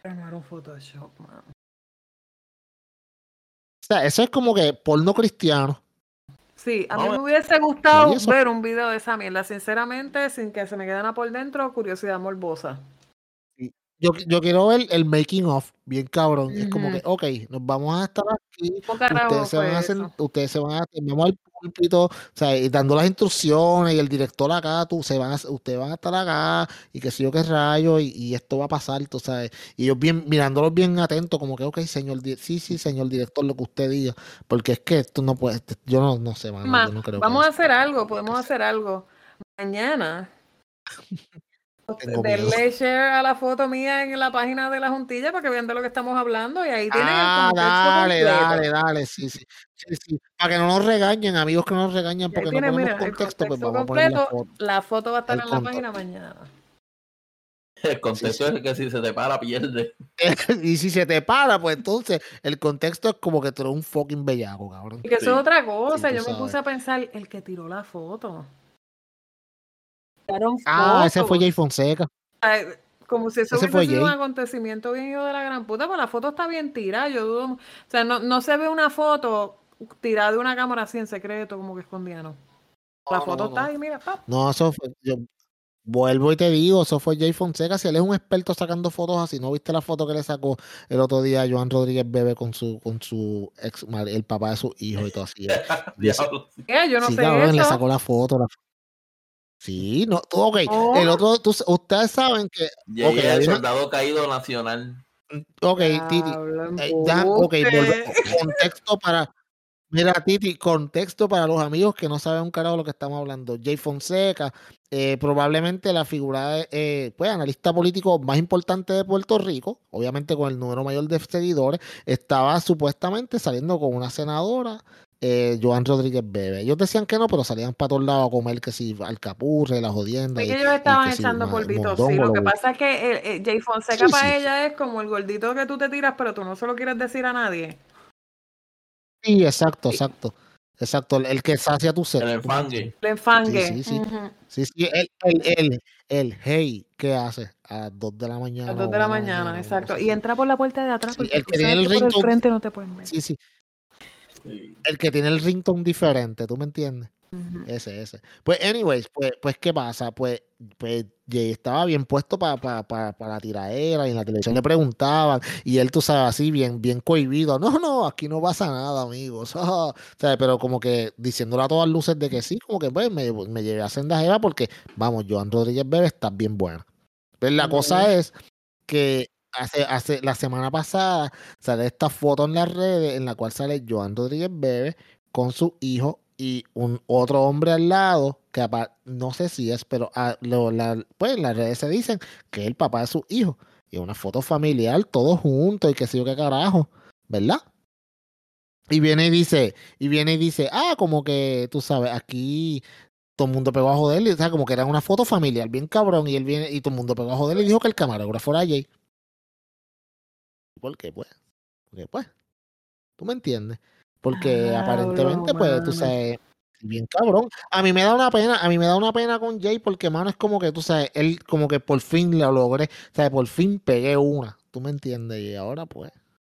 Pero no era un Photoshop, mano. O sea, eso es como que porno cristiano. Sí, a mí me hubiese gustado ver un video de esa mierda, sinceramente, sin que se me quede nada por dentro, curiosidad morbosa. Yo, yo quiero ver el making of, bien cabrón. Es como que, ok, nos vamos a estar aquí, ¿Cómo carajo ustedes se van a hacer, ustedes se van a, vamos al púlpito, o sea, y dando las instrucciones, y el director acá, tú, se van a, ustedes van a estar acá, y que sé yo qué rayo, y, y esto va a pasar, tú sabes, y ellos bien, mirándolos bien atentos, como que, ok, señor, sí, sí, señor director, lo que usted diga, porque es que esto no puede, este- yo no, no sé, mano, Ma, yo no creo vamos a hacer algo, podemos hacer algo. Mañana. denle share a la foto mía en la página de la juntilla para que vean de lo que estamos hablando y ahí tienen Ah, el contexto dale, completo. dale, dale, sí, sí, sí, sí, para que no nos regañen, amigos que nos regañan porque no tienen, ponemos mira, el contexto, pues contexto vamos a poner la completo. foto. La foto va a estar El en la página mañana. El contexto Sí, es que si se te para, pierde. y si se te para, pues entonces el contexto es como que tú eres un fucking bellaco, cabrón. Y que eso Sí. es otra cosa. Sí, Yo me sabes. puse a pensar, el que tiró la foto. Ah, ese fue. Jay Fonseca. Ay, Como si eso Ese hubiese sido un acontecimiento bien hijo de la gran puta, pero la foto está bien tirada. Yo dudo. O sea, no, no se ve una foto tirada de una cámara así en secreto, como que escondida, ¿no? La No, foto no, está no. ahí, mira, pap. No, eso fue. Yo, Vuelvo y te digo, eso fue Jay Fonseca. Si él es un experto sacando fotos así, ¿no viste la foto que le sacó el otro día a Joan Rodríguez Bebe con su, con su ex el papá de su hijo y todo así? Eh, Yo no sí, sé cabrón, le sacó la foto. la- Sí, no, tú- ok. Oh. El otro, tú- ustedes saben que, la el soldado caído nacional. ok, Titi, Diablo, eh, ya, ok, volve- contexto para, mira, Titi, contexto para los amigos que no saben un carajo de lo que estamos hablando. Jay Fonseca, eh, probablemente la figura, eh, pues, analista político más importante de Puerto Rico, obviamente con el número mayor de seguidores, estaba supuestamente saliendo con una senadora, eh, Joan Rodríguez Bebe. Ellos decían que no, pero salían para todos lados a comer que si alcapurre, la jodienda. Es y- que ellos estaban que echando ma- polvito, sí. Lo que pasa es que eh, eh, Jay Fonseca Sí, para sí. ella es como el gordito que tú te tiras, pero tú no se lo quieres decir a nadie. Sí, exacto, exacto. Exacto, el, el que sacia tu sed. El ¿tú me enfangue. El enfangue. Sí, sí, sí. Ujú. Sí, sí, el, el, el, el hey, ¿qué hace? A las 2 de la A mañana. las 2 o de la mañana, exacto. Y entra por la puerta de atrás Sí, porque el que tiene el que por el frente no te pueden ver. Sí, sí. Sí. El que tiene el ringtone diferente, ¿tú me entiendes? Ese, ese. Pues, anyways, pues, pues ¿qué pasa? Pues, pues Jay estaba bien puesto para la tiraera y en la televisión le preguntaban y él, tú sabes, así bien, bien cohibido. No, no, aquí no pasa nada, amigos. O sea, pero como que diciéndole a todas luces de que sí, como que pues me, me llevé a Senda Jeva porque, vamos, Joan Rodríguez Bebe está bien buena. Pero la cosa es que hace, hace la semana pasada sale esta foto en las redes en la cual sale Joan Rodríguez Bebe con su hijo y un otro hombre al lado que no sé si es, pero ah, lo- la- pues en las redes se dicen que es el papá de su hijo. Y una foto familiar, todos juntos y qué sé yo qué carajo, ¿verdad? Y viene y dice, y viene y dice, ah, como que tú sabes, aquí todo el mundo pegó a joder, o sea, como que era una foto familiar, bien cabrón, y él viene y todo el mundo pegó a joder y dijo que el camarógrafo era Jay. ¿Por qué? Pues, porque pues, tú me entiendes. Porque Diablo, aparentemente, pues, tú sabes, bien cabrón. A mí me da una pena, a mí me da una pena con Jay porque, mano, es como que, tú sabes, él como que por fin lo logré, o sea, por fin pegué una, tú me entiendes, y ahora, pues,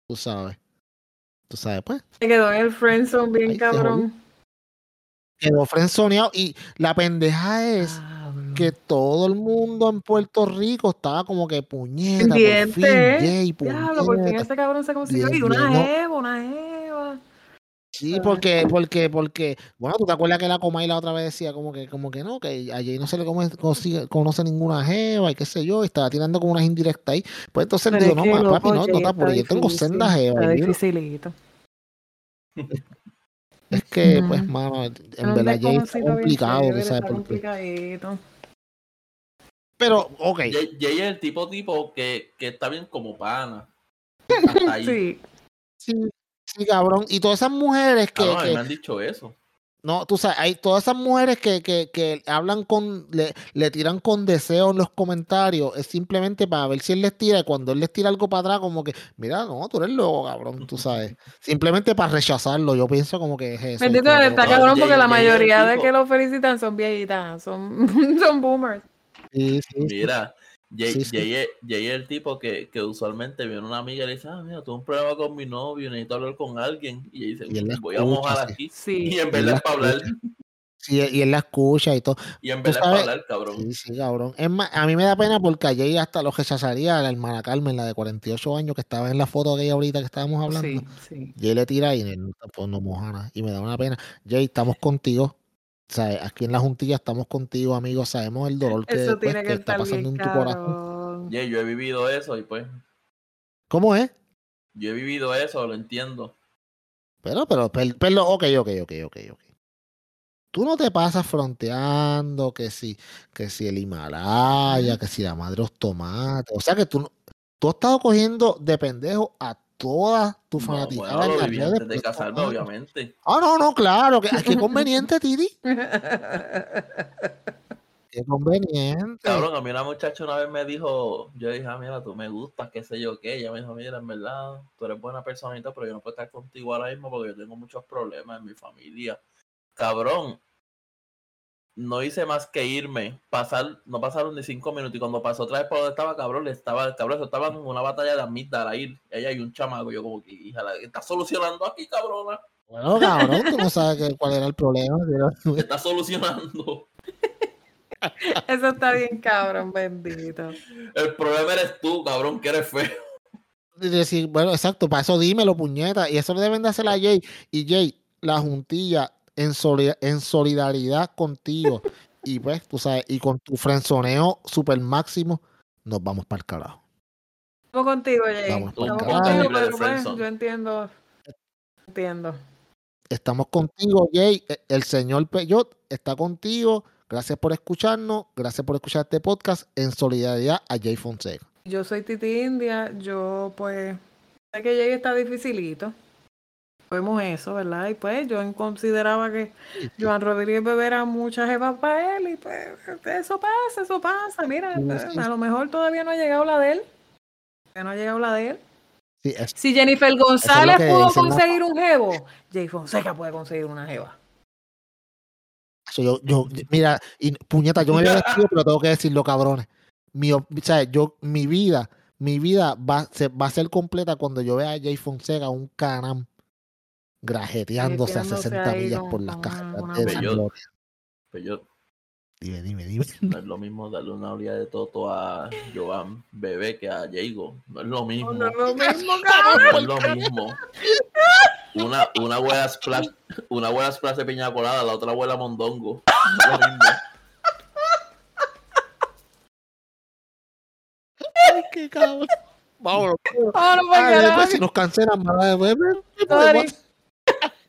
tú sabes, tú sabes, pues, Se quedó en el friendzone bien cabrón. quedó frenzoneado y la pendeja es. Que todo el mundo en Puerto Rico estaba como que puñeta, por Pendiente, fin, Jay, Diablo, por fin puñeta. ese cabrón se consiguió. Y una no. jeva, una jeva. Sí, porque, porque, porque, bueno, tú te acuerdas que la Comay la otra vez decía como que, como que no, que a Jay no se le come- consigue- conoce ninguna jeva y qué sé yo, y estaba tirando como unas indirectas ahí. Pues entonces dijo, es no, loco, papi, no, no está apures, yo tengo difícil, senda jeva. Está y mira, dificilito. Es que, pues, Ujú. mano, en verdad Jay está complicado, tú sabes, está porque... Pero, ok, Jay, Jay es el tipo tipo que, que está bien como pana. Hasta ahí. Sí. sí, sí, cabrón. Y todas esas mujeres que, Cabrón, a mí que- me han dicho eso. No, tú sabes, hay todas esas mujeres que, que, que hablan con, le, le tiran con deseo en los comentarios, es simplemente para ver si él les tira, y cuando él les tira algo para atrás, como que, mira, no, tú eres loco, cabrón, tú sabes. Simplemente para rechazarlo, yo pienso como que es eso. Bendito, está no- cabrón porque la mayoría de que lo felicitan son viejitas, son, son boomers. Sí, sí, sí. Mira, Jay, Sí, sí. Jay es, Jay es el tipo que, que usualmente viene una amiga y le dice, ah, mira, tuve un problema con mi novio, necesito hablar con alguien. Y ella Y él la dice, voy a mojar sí. aquí. Sí. Y en Él verdad es para hablar. Sí, y él la escucha y todo. Y en para sabes- hablar, cabrón. Sí, sí, cabrón. Es más, a mí me da pena porque a Jay hasta lo rechazaría a la hermana Carmen, la de 48 años, que estaba en la foto aquella ahorita que estábamos hablando. Sí, sí. Jay le tira y él pues, no moja nada. Y me da una pena. Jay, estamos contigo. Aquí en la juntilla estamos contigo, amigos. Sabemos el dolor que, Eso pues, tiene que que está pasando en tu corazón. yo he vivido eso y pues, ¿Cómo es? yo he vivido eso, lo entiendo. Pero, pero, pero, pero, ok, ok, ok, ok, ok. Tú no te pasas fronteando que si, que si el Himalaya, que si la madre de los tomates. O sea que tú, no- tú has estado cogiendo de pendejo a toda tu No, bueno, antes de casarme, obviamente. Ah, no, no, claro. Que, qué conveniente, Titi. Qué conveniente. Cabrón, a mí una muchacha una vez me dijo, yo dije, ah, mira, tú me gustas, qué sé yo qué. Ella me dijo, mira, en verdad, tú eres buena personita, pero yo no puedo estar contigo ahora mismo porque yo tengo muchos problemas en mi familia. Cabrón, no hice más que irme, pasar, no pasaron ni cinco minutos, y cuando pasó otra vez por donde estaba, cabrón, le estaba, cabrón, eso estaba en una batalla de amígdala ir, ella y un chamaco, yo como que, hija, ¿qué estás solucionando aquí, cabrona? Bueno, cabrón, tú no sabes que- cuál era el problema. pero- ¿Qué estás solucionando? Eso está bien, cabrón, bendito. El problema eres tú, cabrón, que eres feo. Y decir, bueno, exacto, para eso dímelo, puñeta. Y eso lo deben de hacer a Jay. Y Jay, la juntilla en, soli- en solidaridad contigo. y pues, tú sabes, y con tu frenzoneo super máximo, nos vamos para el carajo. Estamos contigo, Jay. Estamos contigo, pero pues, yo entiendo. Entiendo. Estamos contigo, Jay. E- El señor Peyot está contigo. Gracias por escucharnos. Gracias por escuchar este podcast en solidaridad a Jay Fonseca. Yo soy Titi India. Yo, pues, sé que Jay está dificilito. Vemos eso, ¿verdad? Y pues yo consideraba que Joan Rodríguez beberá muchas jevas para él y pues eso pasa, eso pasa. Mira, pues, sí. a lo mejor todavía no ha llegado la de él. Que no ha llegado la de él. Sí, es- Si Jennifer González pudo la- conseguir un jevo, Jay Fonseca puede conseguir una jeva. eso yo, yo, mira, y puñeta, yo me había vestido, pero tengo que decirlo, cabrones. Mi, o sea, yo, mi vida, mi vida va, se, va a ser completa cuando yo vea a Jay Fonseca, un canam, grajeteándose a Metiéndose 60 ahí millas por las cajas de San Gloria. Pero Dime, dime, dime. no es lo mismo darle una olía de toto a Joan Bebé que a Jago. No es lo mismo. No es lo mismo, cabrón. No es lo mismo. Una, una abuela splash, una abuela splash de piña colada, la otra abuela mondongo. No es lo mismo. Ay, qué cabrón. Vámonos. Vámonos pa'l Ah, después si nos cancelan, mala de beber,